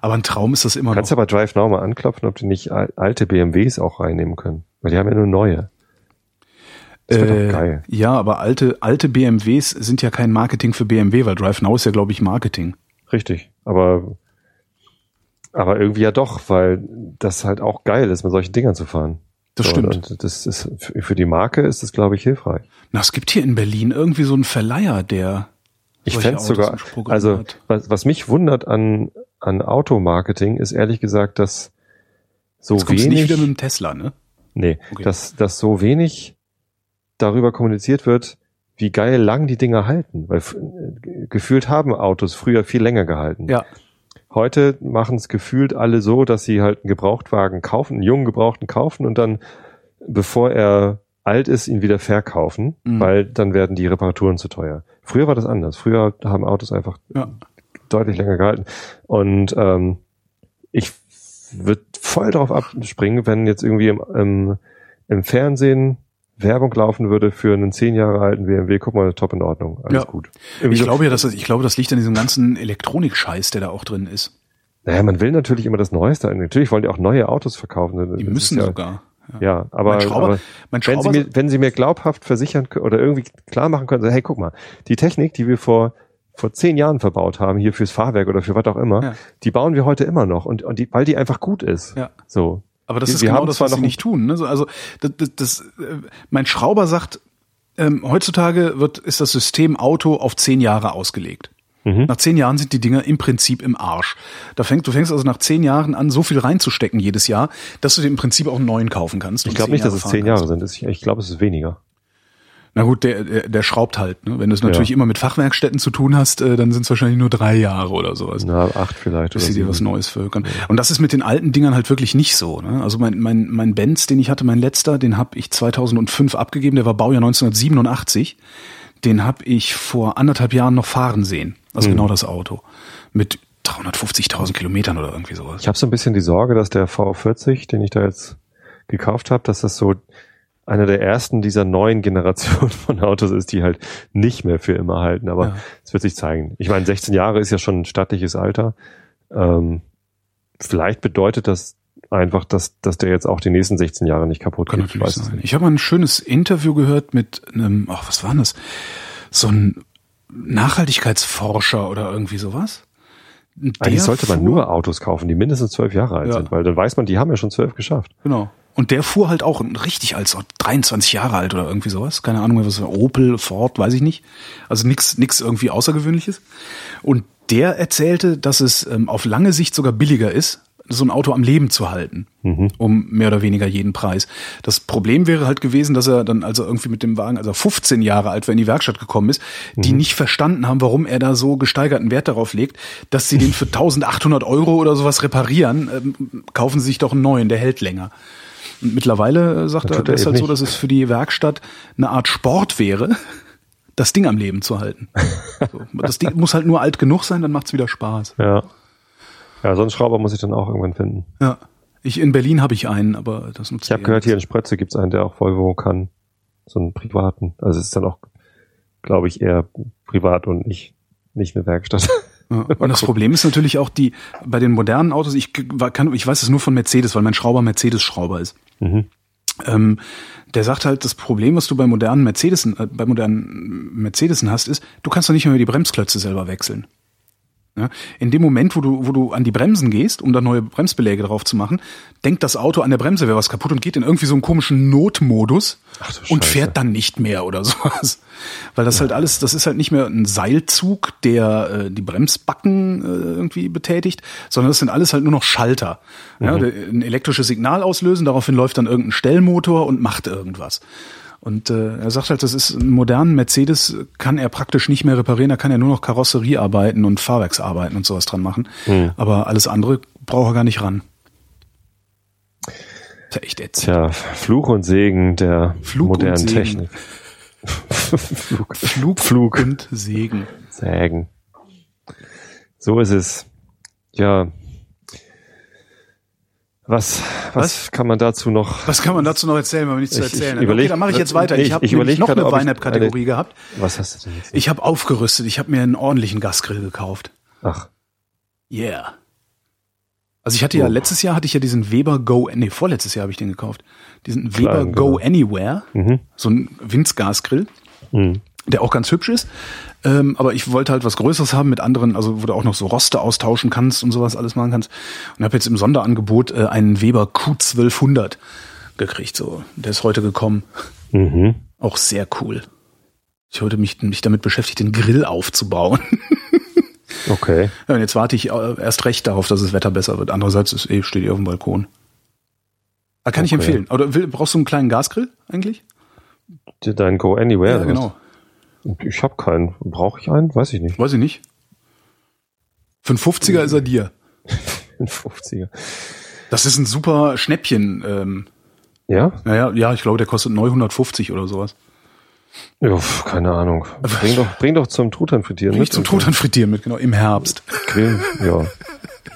Aber ein Traum ist das immer Kannst noch. aber Drive Now mal anklopfen, ob die nicht al- alte BMWs auch reinnehmen können. Weil die haben ja nur neue. Das wird Äh, doch geil. Ja, aber alte, alte BMWs sind ja kein Marketing für BMW, weil Drive Now ist ja, glaube ich, Marketing. Richtig. Aber, aber irgendwie ja doch, weil das halt auch geil ist, mit solchen Dingern zu fahren. Das So, stimmt. Und das ist, für die Marke ist das, glaube ich, hilfreich. Na, es gibt hier in Berlin irgendwie so einen Verleiher, der Ich fände sogar, also was, was mich wundert an, an Automarketing ist ehrlich gesagt, dass so Jetzt wenig, nicht wieder mit dem Tesla, ne? nee, Okay. dass, dass so wenig darüber kommuniziert wird, wie geil lang die Dinger halten. Weil äh, gefühlt haben Autos früher viel länger gehalten. Ja. Heute machen es gefühlt alle so, dass sie halt einen Gebrauchtwagen kaufen, einen jungen Gebrauchten kaufen und dann, bevor er alt ist, ihn wieder verkaufen, Mhm. weil dann werden die Reparaturen zu teuer. Früher war das anders. Früher haben Autos einfach Ja. deutlich länger gehalten. Und ähm, ich würde voll darauf abspringen, wenn jetzt irgendwie im, im, im Fernsehen Werbung laufen würde für einen zehn Jahre alten BMW. Guck mal, top in Ordnung. Alles Ja. gut. Irgendwie Ich glaube ja, dass das, ich glaube, das liegt an diesem ganzen Elektronikscheiß, der da auch drin ist. Naja, man will natürlich immer das Neueste. Natürlich wollen die auch neue Autos verkaufen. Die Das müssen ja, sogar. Ja, aber, Mein Schrauber, aber mein wenn, sie mir, wenn Sie mir glaubhaft versichern oder irgendwie klar machen können, so, hey, guck mal, die Technik, die wir vor, vor zehn Jahren verbaut haben, hier fürs Fahrwerk oder für was auch immer, Ja. die bauen wir heute immer noch und, und die, weil die einfach gut ist. Ja. So. Aber das wir- ist genau das, was noch sie nicht tun. Ne? So, Also das, das, das, äh, mein Schrauber sagt, ähm, heutzutage wird ist das System Auto auf zehn Jahre ausgelegt. Mhm. Nach zehn Jahren sind die Dinger im Prinzip im Arsch. Da fängt, du fängst also nach zehn Jahren an, so viel reinzustecken jedes Jahr, dass du dir im Prinzip auch einen neuen kaufen kannst. Ich glaube nicht, dass es zehn kannst. Jahre sind. Ich, ich glaube, es ist weniger. Na gut, der, der, der schraubt halt. Ne? Wenn du es natürlich Ja. immer mit Fachwerkstätten zu tun hast, äh, dann sind es wahrscheinlich nur drei Jahre oder sowas. Na, acht vielleicht. bis sie dir was Neues völkern. Und das ist mit den alten Dingern halt wirklich nicht so. Ne? Also mein, mein, mein Benz, den ich hatte, mein letzter, den habe ich 2005 abgegeben, der war Baujahr 1987. Den habe ich vor anderthalb Jahren noch fahren sehen. Also genau das Auto. Mit 350.000 Kilometern oder irgendwie sowas. Ich habe so ein bisschen die Sorge, dass der V40, den ich da jetzt gekauft habe, dass das so einer der ersten dieser neuen Generation von Autos ist, die halt nicht mehr für immer halten. Aber Ja. es wird sich zeigen. Ich meine, 16 Jahre ist ja schon ein stattliches Alter. Ähm, vielleicht bedeutet das einfach, dass, dass der jetzt auch die nächsten 16 Jahre nicht kaputt Kann geht. Ich natürlich sein. Ich habe mal ein schönes Interview gehört mit einem, ach, was war denn das? So ein Nachhaltigkeitsforscher oder irgendwie sowas. Der Eigentlich sollte man nur Autos kaufen, die mindestens zwölf Jahre alt Ja. sind, weil dann weiß man, die haben ja schon zwölf geschafft. Genau. Und der fuhr halt auch richtig als so 23 Jahre alt oder irgendwie sowas. Keine Ahnung mehr, was war. Opel, Ford, weiß ich nicht. Also nix, nix irgendwie Außergewöhnliches. Und der erzählte, dass es ähm, auf lange Sicht sogar billiger ist, so ein Auto am Leben zu halten. Um mehr oder weniger jeden Preis. Das Problem wäre halt gewesen, dass er dann also irgendwie mit dem Wagen, also 15 Jahre alt, war in die Werkstatt gekommen ist, die nicht verstanden haben, warum er da so gesteigerten Wert darauf legt, dass sie den für *laughs* 1800 Euro oder sowas reparieren, ähm, kaufen sie sich doch einen neuen, der hält länger. Und mittlerweile äh, sagt Das er, er ist halt so, dass es für die Werkstatt eine Art Sport wäre, das Ding am Leben zu halten. *laughs* So, das Ding muss halt nur alt genug sein, dann macht's wieder Spaß. Ja. Ja, so einen Schrauber muss ich dann auch irgendwann finden. Ja. Ich in Berlin habe ich einen, aber das nutzt Ich habe er gehört, hier in Sprötze gibt's einen, der auch Volvo kann. So einen privaten. Also es ist dann auch, glaube ich, eher privat und nicht, nicht eine Werkstatt. Ja. *laughs* Und das Problem ist natürlich auch die, bei den modernen Autos, ich, kann, ich weiß es nur von Mercedes, weil mein Schrauber Mercedes-Schrauber ist. Mhm. Ähm, der sagt halt, das Problem, was du bei modernen Mercedes, äh, bei modernen Mercedesen hast, ist, du kannst doch nicht mehr die Bremsklötze selber wechseln. Ja? In dem Moment, wo du, wo du an die Bremsen gehst, um da neue Bremsbeläge drauf zu machen, denkt das Auto an der Bremse wäre was kaputt und geht in irgendwie so einen komischen Notmodus und fährt dann nicht mehr oder *laughs* sowas. Weil das halt alles, das ist halt nicht mehr ein Seilzug, der äh, die Bremsbacken äh, irgendwie betätigt, sondern das sind alles halt nur noch Schalter. Ja, Mhm. ein elektrisches Signal auslösen, daraufhin läuft dann irgendein Stellmotor und macht irgendwas. Und äh, er sagt halt, das ist einen modernen Mercedes kann er praktisch nicht mehr reparieren, da kann er nur noch Karosseriearbeiten und Fahrwerksarbeiten und sowas dran machen. Mhm. Aber alles andere braucht er gar nicht ran. ja echt ätzend. Tja, Fluch und Segen der Flug modernen Segen. Technik. *laughs* Flug, Flug, Flug. und Segen. Sägen. So ist es. Ja. Was, was, kann man dazu noch? Was kann man dazu noch erzählen, wenn man nichts zu Ich- ich erzählen hat? überleg- okay, dann mache ich jetzt weiter. Nee, Ich habe ich nämlich noch gerade, eine ich Weinab-Kategorie gehabt. Was hast du denn jetzt? Ich habe aufgerüstet. Ich habe mir einen ordentlichen Gasgrill gekauft. Ach, Yeah. Also ich hatte ja Oh. letztes Jahr hatte ich ja diesen Weber Go, nee, vorletztes Jahr habe ich den gekauft. Diesen Weber Klein, Go genau. Anywhere, mhm. so ein Winzgasgrill, Mhm. der auch ganz hübsch ist. Ähm, aber ich wollte halt was Größeres haben mit anderen, also wo du auch noch so Roste austauschen kannst und sowas alles machen kannst. Und habe jetzt im Sonderangebot äh, einen Weber Q1200 gekriegt. So, der ist heute gekommen. Mhm. Auch sehr cool. Ich heute mich, mich damit beschäftigt, den Grill aufzubauen. *laughs* Okay. Ja, und jetzt warte ich äh, erst recht darauf, dass das Wetter besser wird. Andererseits ist eh, steht eh auf dem Balkon. Ah, kann ich Okay. empfehlen. Oder will, brauchst du einen kleinen Gasgrill eigentlich? Dein Go Anywhere. Ja, genau. Ich habe keinen. Brauche ich einen? Weiß ich nicht. Weiß ich nicht. Für einen 50er ist er dir. *laughs* Ein 50er. Das ist ein super Schnäppchen. Ähm, Ja? naja, ja, ich glaube, der kostet 950 oder sowas. Ja, keine Ahnung. Bring doch, bring doch zum Truthahn frittieren Nicht zum und Truthahn frittieren mit, genau, im Herbst. Grillen. Ja.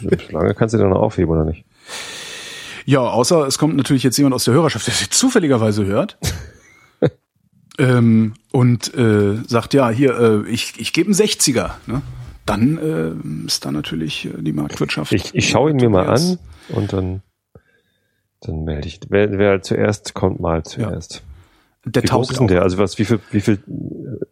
*laughs* Lange kannst du den noch aufheben, oder nicht? Ja, außer es kommt natürlich jetzt jemand aus der Hörerschaft, der jetzt zufälligerweise hört. *laughs* ähm, und äh, sagt, ja, hier, äh, ich, ich gebe einen 60er. Ne? Dann äh, ist da natürlich äh, die Marktwirtschaft. Ich, ich schaue ihn mir mal an und dann, dann melde ich. Wer, wer zuerst kommt, mal zuerst. Der Wie groß ist denn der? Also was, wie viel, wie viel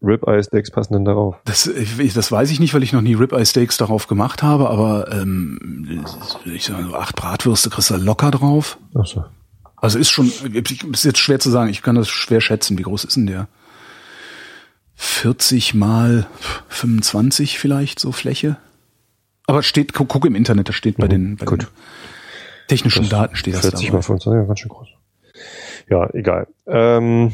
Ribeye Steaks passen denn darauf? Das, ich, das weiß ich nicht, weil ich noch nie Ribeye Steaks darauf gemacht habe, aber ähm, ich sage so acht Bratwürste kriegst du locker drauf. Ach so. Also ist schon, ist jetzt schwer zu sagen. Ich kann das schwer schätzen. Wie groß ist denn der? 40 mal 25 vielleicht so Fläche. Aber steht, guck, guck im Internet, da steht bei den, bei Mhm. gut. den technischen Daten steht das 40 dabei. mal 25, ja, ganz schön groß. Ja, egal. Ähm,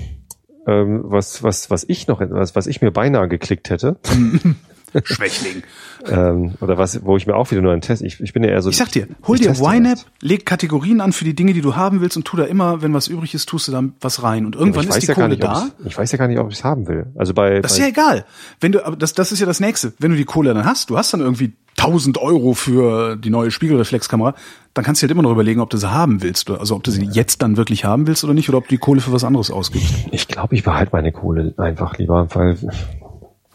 ähm, was, was, was ich noch, was, was ich mir beinahe geklickt hätte, *laughs* Schwächling. *laughs* ähm, oder was, wo ich mir auch wieder nur einen Test, ich, ich bin ja eher so. Ich sag dir, hol dir YNAB, leg Kategorien an für die Dinge, die du haben willst und tu da immer, wenn was übrig ist, tust du da was rein. Und irgendwann ich ist die ja Kohle nicht, da. ich weiß ja gar nicht, ob ich es haben will. Also bei, Das ist bei ja egal. Wenn du, aber das, das ist ja das nächste. Wenn du die Kohle dann hast, du hast dann irgendwie 1000 Euro für die neue Spiegelreflexkamera, dann kannst du halt immer noch überlegen, ob du sie haben willst. oder- Also ob du sie jetzt dann wirklich haben willst oder nicht, oder ob du die Kohle für was anderes ausgibst. ich glaube, ich behalte meine Kohle einfach lieber, weil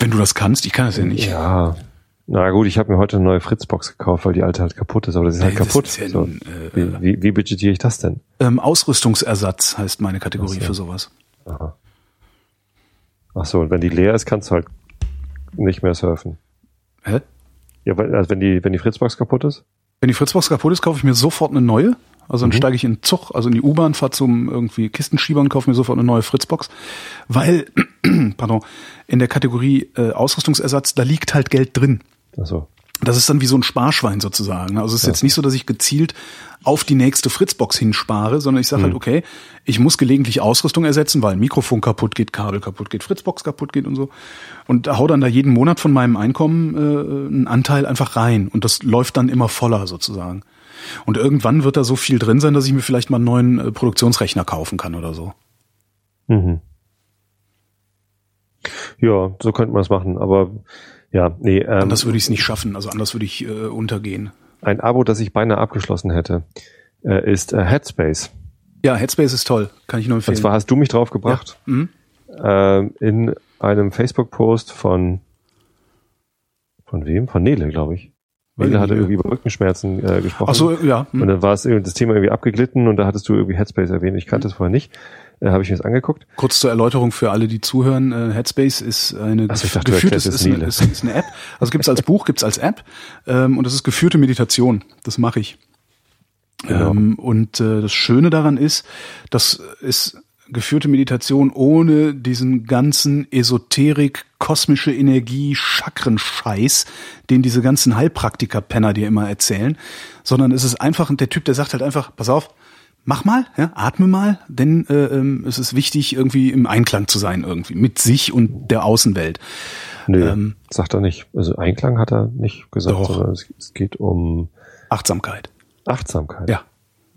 Wenn du das kannst, ich kann das ja nicht. ja. Na gut, ich habe mir heute eine neue Fritzbox gekauft, weil die alte halt kaputt ist, aber das ist halt Nee, das kaputt. ist ja so. ein, äh, wie, wie, wie budgetiere ich das denn? Ähm, Ausrüstungsersatz heißt meine Kategorie so. für sowas. Aha. Ach so, und wenn die leer ist, kannst du halt nicht mehr surfen. Hä? Ja, weil, also wenn die, wenn die Fritzbox kaputt ist? Wenn die Fritzbox kaputt ist, kaufe ich mir sofort eine neue. Also dann Mhm. steige ich in den Zug, also in die U-Bahn, fahre zum irgendwie Kistenschieber und kaufe mir sofort eine neue Fritzbox. Weil, *clears throat* pardon, in der Kategorie äh, Ausrüstungsersatz, da liegt halt Geld drin. Ach so. Das ist dann wie so ein Sparschwein sozusagen. Also es ist jetzt nicht so, dass ich gezielt auf die nächste Fritzbox hinspare, sondern ich sage halt, okay, ich muss gelegentlich Ausrüstung ersetzen, weil ein Mikrofon kaputt geht, Kabel kaputt geht, Fritzbox kaputt geht und so. Und hau dann da jeden Monat von meinem Einkommen äh, einen Anteil einfach rein. Und das läuft dann immer voller sozusagen. Und irgendwann wird da so viel drin sein, dass ich mir vielleicht mal einen neuen äh, Produktionsrechner kaufen kann oder so. Mhm. Ja, so könnte man es machen, aber ja, nee, ähm, Anders würde ich es nicht schaffen, also anders würde ich äh, untergehen. ein Abo, das ich beinahe abgeschlossen hätte, äh, ist äh, Headspace. Ja, Headspace ist toll, kann ich nur empfehlen. Und zwar hast du mich drauf gebracht, Mhm. ähm, in einem Facebook-Post von von wem? Von Nele, glaube ich. Ich hatte irgendwie über Rückenschmerzen äh, gesprochen. Ach so, ja. hm. Und dann war es das Thema irgendwie abgeglitten und da hattest du irgendwie Headspace erwähnt. Ich kannte es vorher nicht. Äh, Habe ich mir das angeguckt. Kurz zur Erläuterung für alle, die zuhören. Äh, Headspace ist eine Ach so, ich dachte, geführte ist, jetzt eine, ist, ist eine App. Also gibt's als Buch, gibt's als App ähm, und das ist geführte Meditation. Das mache ich. Genau. Ähm, und äh, das Schöne daran ist, das ist geführte Meditation ohne diesen ganzen Esoterik, kosmische Energie, Chakrenscheiß, den diese ganzen Heilpraktiker-Penner dir immer erzählen, sondern es ist einfach der Typ, der sagt halt einfach, pass auf, mach mal, ja, atme mal, denn äh, ähm, es ist wichtig, irgendwie im Einklang zu sein, irgendwie mit sich und der Außenwelt. Nö, Ähm, sagt er nicht. Also Einklang hat er nicht gesagt, Doch. sondern es, es geht um Achtsamkeit. Achtsamkeit. Ja.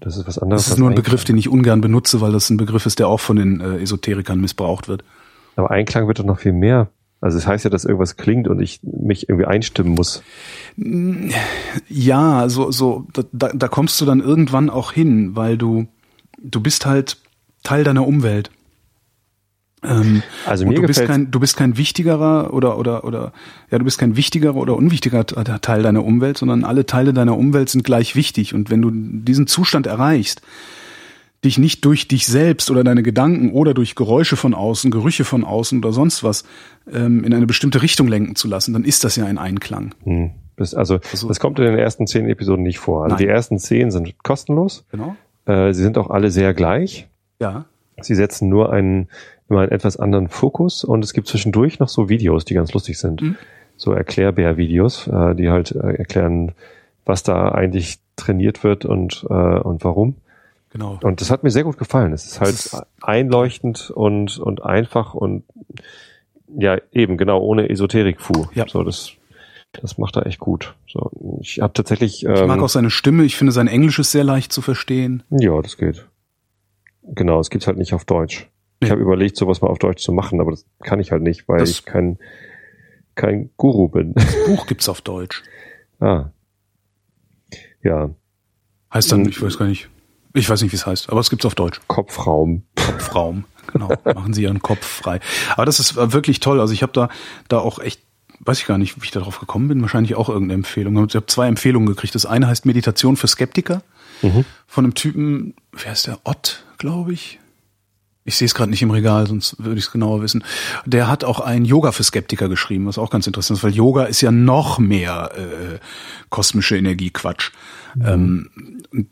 Das ist was anderes. Das ist nur ein Begriff, den ich ungern benutze, weil das ein Begriff ist, der auch von den äh, Esoterikern missbraucht wird. Aber Einklang wird doch noch viel mehr. Also es das heißt ja, dass irgendwas klingt und ich mich irgendwie einstimmen muss. Ja, so, so, da, da kommst du dann irgendwann auch hin, weil du, du bist halt Teil deiner Umwelt. Ähm, also mir du bist kein, du bist kein wichtigerer oder oder oder ja, du bist kein wichtigerer oder unwichtiger Teil deiner Umwelt, sondern alle Teile deiner Umwelt sind gleich wichtig. Und wenn du diesen Zustand erreichst, dich nicht durch dich selbst oder deine Gedanken oder durch Geräusche von außen, Gerüche von außen oder sonst was ähm, in eine bestimmte Richtung lenken zu lassen, dann ist das ja ein Einklang. Hm. Das, also, also, das kommt in den ersten zehn Episoden nicht vor. Also nein. die ersten zehn sind kostenlos. Genau. Äh, sie sind auch alle sehr gleich. Ja. Sie setzen nur einen immer einen etwas anderen Fokus und es gibt zwischendurch noch so Videos, die ganz lustig sind. Mhm. So Erklärbär-Videos, äh, die halt äh, erklären, was da eigentlich trainiert wird und, äh, und warum. Genau. Und das hat mir sehr gut gefallen. Es ist halt ist einleuchtend und, und einfach und ja, eben, genau, ohne Esoterik-Fu. Ja. So, das, das macht er echt gut. So, ich habe tatsächlich. Ähm, ich mag ähm, auch seine Stimme. Ich finde sein Englisch ist sehr leicht zu verstehen. Ja, das geht. Genau, es gibt's halt nicht auf Deutsch. Ich habe überlegt, sowas mal auf Deutsch zu machen, aber das kann ich halt nicht, weil das ich kein, kein Guru bin. Das Buch gibt's auf Deutsch. *laughs* ah. Ja. Heißt dann, ich weiß gar nicht, ich weiß nicht, wie es heißt, aber es gibt's auf Deutsch. Kopfraum. Kopfraum, genau. Machen Sie Ihren Kopf frei. Aber das ist wirklich toll. Also ich habe da, da auch echt weiß ich gar nicht, wie ich darauf gekommen bin, wahrscheinlich auch irgendeine Empfehlung. Ich habe zwei Empfehlungen gekriegt. Das eine heißt Meditation für Skeptiker mhm. von einem Typen, wer ist der? Ott, glaube ich. Ich sehe es gerade nicht im Regal, sonst würde ich es genauer wissen. Der hat auch ein Yoga für Skeptiker geschrieben, was auch ganz interessant ist, weil Yoga ist ja noch mehr äh, kosmische Energiequatsch. Mhm. Ähm,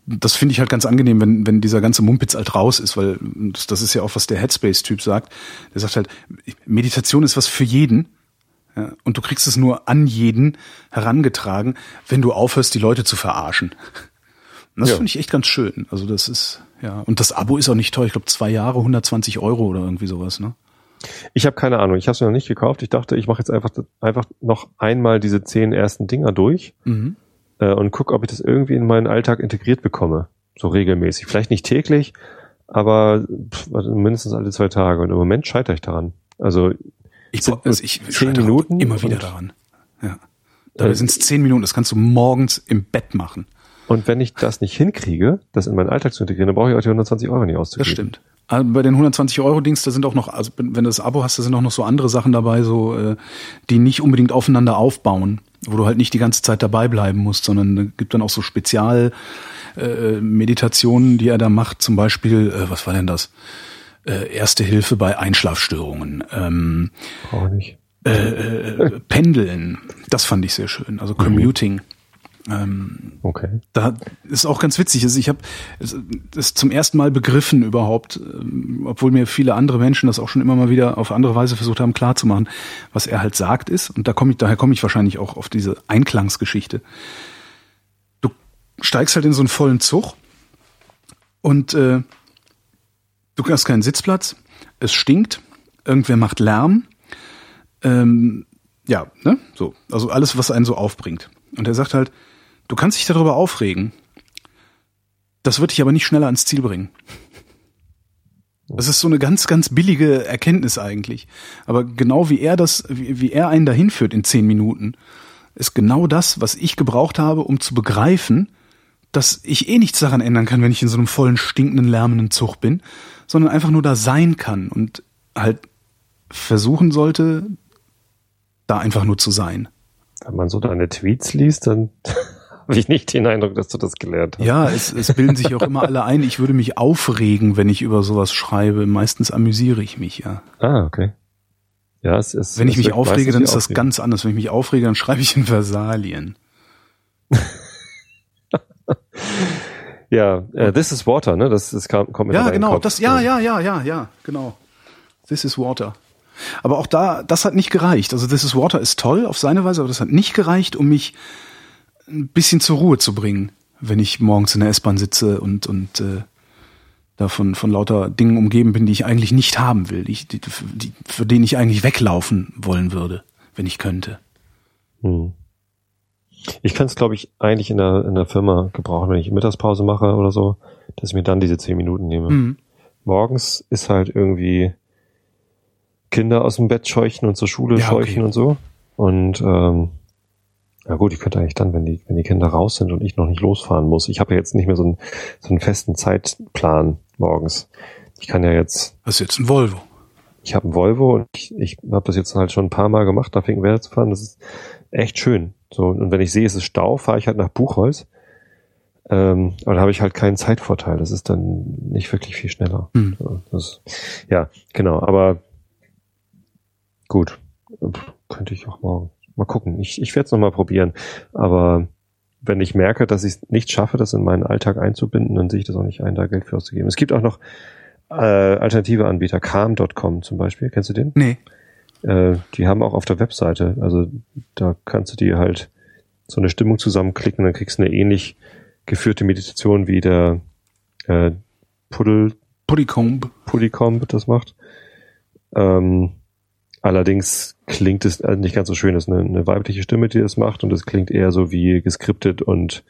das finde ich halt ganz angenehm, wenn, wenn dieser ganze Mumpitz halt raus ist, weil das, das ist ja auch, was der Headspace-Typ sagt. Der sagt halt, Meditation ist was für jeden. Ja, und du kriegst es nur an jeden herangetragen, wenn du aufhörst, die Leute zu verarschen. Und das ja. finde ich echt ganz schön. Also das ist, ja. Und das Abo ist auch nicht teuer. Ich glaube, zwei Jahre, 120 Euro oder irgendwie sowas, ne? Ich habe keine Ahnung. Ich habe es mir noch nicht gekauft. Ich dachte, ich mache jetzt einfach, einfach noch einmal diese zehn ersten Dinger durch mhm. äh, und guck, ob ich das irgendwie in meinen Alltag integriert bekomme. So regelmäßig. Vielleicht nicht täglich, aber pff, mindestens alle zwei Tage. Und im Moment scheitere ich daran. Also ich, also ich zehn Minuten immer wieder daran. Ja. Da äh, sind es zehn Minuten. Das kannst du morgens im Bett machen. Und wenn ich das nicht hinkriege, das in meinen Alltag zu integrieren, dann brauche ich auch die 120 Euro nicht auszugeben. Das stimmt. Also bei den 120 Euro Dings, da sind auch noch, also wenn du das Abo hast, da sind auch noch so andere Sachen dabei, so äh, die nicht unbedingt aufeinander aufbauen, wo du halt nicht die ganze Zeit dabei bleiben musst, sondern es gibt dann auch so Spezial äh, Meditationen, die er da macht. Zum Beispiel, äh, was war denn das? Äh, Erste Hilfe bei Einschlafstörungen. Ähm, Auch nicht. Äh, äh, Pendeln, das fand ich sehr schön. Also Commuting. Ähm, okay. Da ist auch ganz witzig. Also ich habe das zum ersten Mal begriffen überhaupt, ähm, obwohl mir viele andere Menschen das auch schon immer mal wieder auf andere Weise versucht haben klarzumachen. Was er halt sagt ist, und da komme ich, daher komme ich wahrscheinlich auch auf diese Einklangsgeschichte. Du steigst halt in so einen vollen Zug und äh, du hast keinen Sitzplatz, es stinkt, irgendwer macht Lärm. Ähm, ja, ne? So. Also alles, was einen so aufbringt. Und er sagt halt, Du kannst dich darüber aufregen. Das wird dich aber nicht schneller ans Ziel bringen. Das ist so eine ganz, ganz billige Erkenntnis eigentlich. Aber genau wie er das, wie, wie er einen dahin führt in zehn Minuten, ist genau das, was ich gebraucht habe, um zu begreifen, dass ich eh nichts daran ändern kann, wenn ich in so einem vollen, stinkenden, lärmenden Zug bin, sondern einfach nur da sein kann und halt versuchen sollte, da einfach nur zu sein. Wenn man so deine Tweets liest, dann *laughs* *laughs* habe ich nicht den Eindruck, dass du das gelernt hast. Ja, es, es bilden sich auch immer alle ein, ich würde mich aufregen, wenn ich über sowas schreibe. Meistens amüsiere ich mich, ja. Ah, okay. Ja, es ist. Wenn ich mich aufrege, dann ist das aufregen. ganz anders. Wenn ich mich aufrege, dann schreibe ich in Versalien. *laughs* ja, uh, This is Water, ne? Das, das kam, kommt mir Ja, genau. Das, ja, ja, ja, ja, ja, genau. This is Water. Aber auch da, das hat nicht gereicht. Also This is Water ist toll auf seine Weise, aber das hat nicht gereicht, um mich ein bisschen zur Ruhe zu bringen, wenn ich morgens in der S-Bahn sitze und, und äh, davon von lauter Dingen umgeben bin, die ich eigentlich nicht haben will, die, die, die, für denen ich eigentlich weglaufen wollen würde, wenn ich könnte. Hm. Ich kann es, glaube ich, eigentlich in der, in der Firma gebrauchen, wenn ich Mittagspause mache oder so, dass ich mir dann diese zehn Minuten nehme. Mhm. Morgens ist halt irgendwie Kinder aus dem Bett scheuchen und zur Schule Ja, okay. scheuchen und so. Und ähm, ja gut, ich könnte eigentlich dann, wenn die, wenn die Kinder raus sind und ich noch nicht losfahren muss. Ich habe ja jetzt nicht mehr so einen, so einen festen Zeitplan morgens. Ich kann ja jetzt Das ist jetzt ein Volvo. ich habe einen Volvo und ich, ich habe das jetzt halt schon ein paar Mal gemacht, nach Finkenwerder zu fahren. Das ist echt schön. So, und wenn ich sehe, es ist Stau, fahre ich halt nach Buchholz. Ähm, aber da habe ich halt keinen Zeitvorteil. Das ist dann nicht wirklich viel schneller. Hm. So, das, ja, genau. Aber gut, könnte ich auch morgen mal gucken. Ich, ich werde es nochmal probieren. Aber wenn ich merke, dass ich es nicht schaffe, das in meinen Alltag einzubinden, dann sehe ich das auch nicht ein, da Geld für auszugeben. Es gibt auch noch äh, alternative Anbieter, calm.com zum Beispiel. Kennst du den? Nee. Äh, die haben auch auf der Webseite, also da kannst du dir halt so eine Stimmung zusammenklicken, dann kriegst du eine ähnlich geführte Meditation wie der äh, Puddel Puddycomb. Pudicomb das macht. Ähm, allerdings klingt es äh, nicht ganz so schön. Das ist eine, eine weibliche Stimme, die das macht und es klingt eher so wie geskriptet und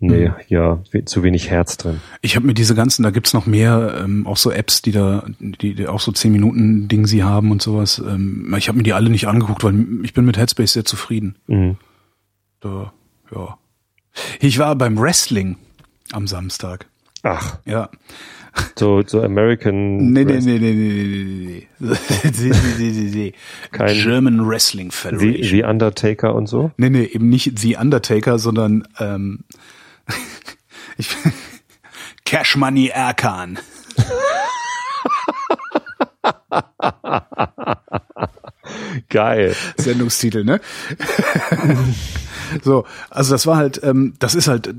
nee, Mhm. ja, zu wenig Herz drin. Ich habe mir diese ganzen, da gibt's noch mehr, ähm, auch so Apps, die da, die, die auch so 10 Minuten Ding sie haben und sowas. Ähm, ich habe mir die alle nicht angeguckt, weil ich bin mit Headspace sehr zufrieden. Mhm. Da, ja. Ich war beim Wrestling am Samstag. Ach, Ja. So, so American. Nee, nee, nee, nee, nee, nee, nee. nee, nee, nee, nee. Kein- German Wrestling The, Federation. The Undertaker und so. Nee, nee, eben nicht The Undertaker, sondern ähm, *laughs* ich, Cash Money Erkan. *laughs* Geil. Sendungstitel, ne? *laughs* so, also das war halt, ähm, das ist halt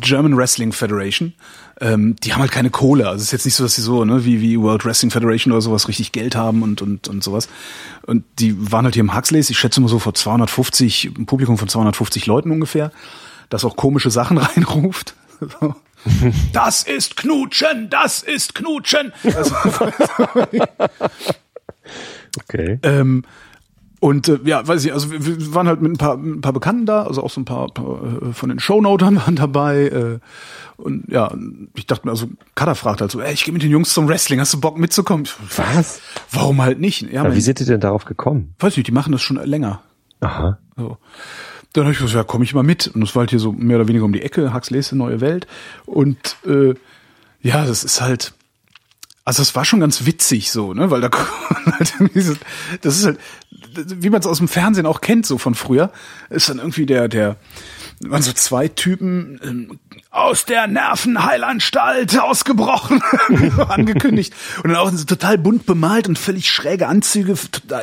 German Wrestling Federation. Ähm, die haben halt keine Kohle. Also es ist jetzt nicht so, dass sie so, ne, wie, wie World Wrestling Federation oder sowas richtig Geld haben und, und, und sowas. Und die waren halt hier im Huxleys, ich schätze mal so vor 250, ein Publikum von 250 Leuten ungefähr, das auch komische Sachen *laughs* reinruft. So. Das ist Knutschen, das ist Knutschen. Also, *laughs* Okay. Ähm, und äh, ja, weiß ich, also wir, wir waren halt mit ein paar, mit ein paar Bekannten da, also auch so ein paar, paar äh, von den Shownotern *laughs* waren dabei. Äh, und ja, ich dachte mir, also Kada fragt halt so, ey, ich gehe mit den Jungs zum Wrestling, hast du Bock mitzukommen? Was? Warum halt nicht? Ja, Aber mein, wie sind die denn darauf gekommen? weiß nicht, die machen das schon länger. Aha. So. Dann habe ich gesagt, ja, komm ich mal mit. Und das war halt hier so mehr oder weniger um die Ecke, Huxleys Neue Welt. Und äh, ja, das ist halt, also es war schon ganz witzig so, ne, weil da *laughs* halt das ist halt, wie man es aus dem Fernsehen auch kennt, so von früher, ist dann irgendwie der, der, waren so zwei Typen ähm, aus der Nervenheilanstalt ausgebrochen, *laughs* angekündigt. Und dann auch so total bunt bemalt und völlig schräge Anzüge.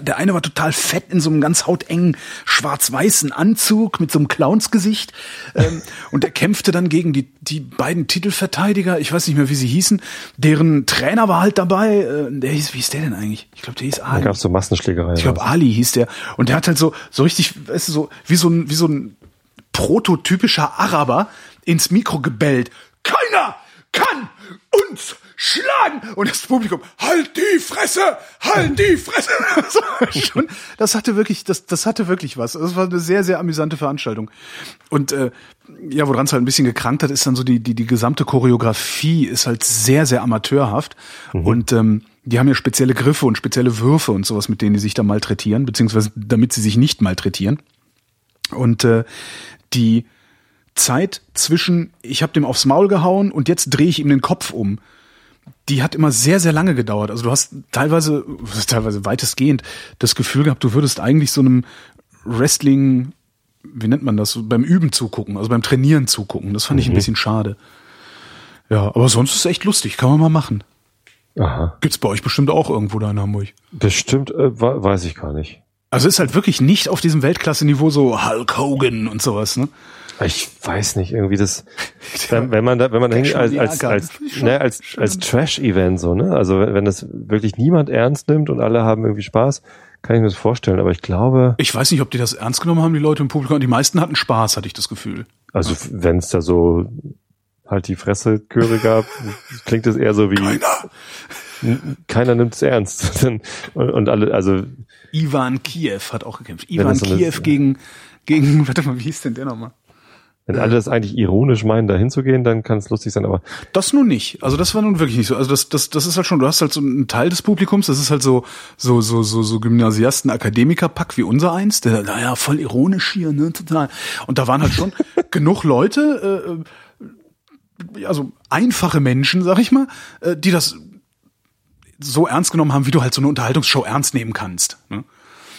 Der eine war total fett in so einem ganz hautengen schwarz-weißen Anzug mit so einem Clownsgesicht. Ähm, und der kämpfte dann gegen die, die beiden Titelverteidiger, ich weiß nicht mehr, wie sie hießen. Deren Trainer war halt dabei. Äh, der hieß, wie ist der denn eigentlich? Ich glaube, der hieß Da Ali. gab es so Massenschlägereien. Ich glaube, Ali hieß der. Und der hat halt so, so richtig, weißt du, so, wie so ein, wie so ein prototypischer Araber ins Mikro gebellt. Keiner kann uns schlagen! Und das Publikum, halt die Fresse! Halt die Fresse! *laughs* Das, war schon, das hatte wirklich, das, das hatte wirklich was. Das war eine sehr, sehr amüsante Veranstaltung. Und äh, ja, woran es halt ein bisschen gekrankt hat, ist dann so die, die, die gesamte Choreografie ist halt sehr, sehr amateurhaft. Und ähm, die haben ja spezielle Griffe und spezielle Würfe und sowas, mit denen die sich da malträtieren, beziehungsweise damit sie sich nicht malträtieren. Und äh, die Zeit zwischen, ich habe dem aufs Maul gehauen und jetzt drehe ich ihm den Kopf um, die hat immer sehr, sehr lange gedauert. Also du hast teilweise, *laughs* teilweise weitestgehend das Gefühl gehabt, du würdest eigentlich so einem Wrestling, wie nennt man das, so beim Üben zugucken, also beim Trainieren zugucken. Das fand ich ein bisschen schade. Ja, aber sonst ist es echt lustig, kann man mal machen. Aha. Gibt's bei euch bestimmt auch irgendwo da in Hamburg. Bestimmt, äh, weiß ich gar nicht. Also ist halt wirklich nicht auf diesem Weltklasse-Niveau so Hulk Hogan und sowas, ne? Ich weiß nicht, irgendwie das, *laughs* wenn, wenn man da, wenn man da hingeht, als, als, als, ne, als, als Trash-Event so, ne? Also wenn, wenn das wirklich niemand ernst nimmt und alle haben irgendwie Spaß, kann ich mir das vorstellen. Aber ich glaube, Ich weiß nicht, ob die das ernst genommen haben, die Leute im Publikum. Die meisten hatten Spaß, hatte ich das Gefühl. also wenn es da so halt die Fresse-Chöre gab, *laughs* klingt es eher so wie Keiner. Keiner nimmt es ernst. *laughs* und, und alle, also Ivan Kiev hat auch gekämpft. Ivan so eine- Kiev gegen, gegen, *laughs* warte mal, wie hieß denn der nochmal? Wenn alle das eigentlich ironisch meinen, da hinzugehen, dann kann es lustig sein, aber. Das nun nicht. Also das war nun wirklich nicht so. Also das, das, das ist halt schon, du hast halt so einen Teil des Publikums, das ist halt so, so, so, so, so Gymnasiasten, Akademiker-Pack wie unser eins, der, naja, voll ironisch hier, ne, total. Und da waren halt schon *laughs* genug Leute, äh, also einfache Menschen, sag ich mal, äh, die das so ernst genommen haben, wie du halt so eine Unterhaltungsshow ernst nehmen kannst. Ne?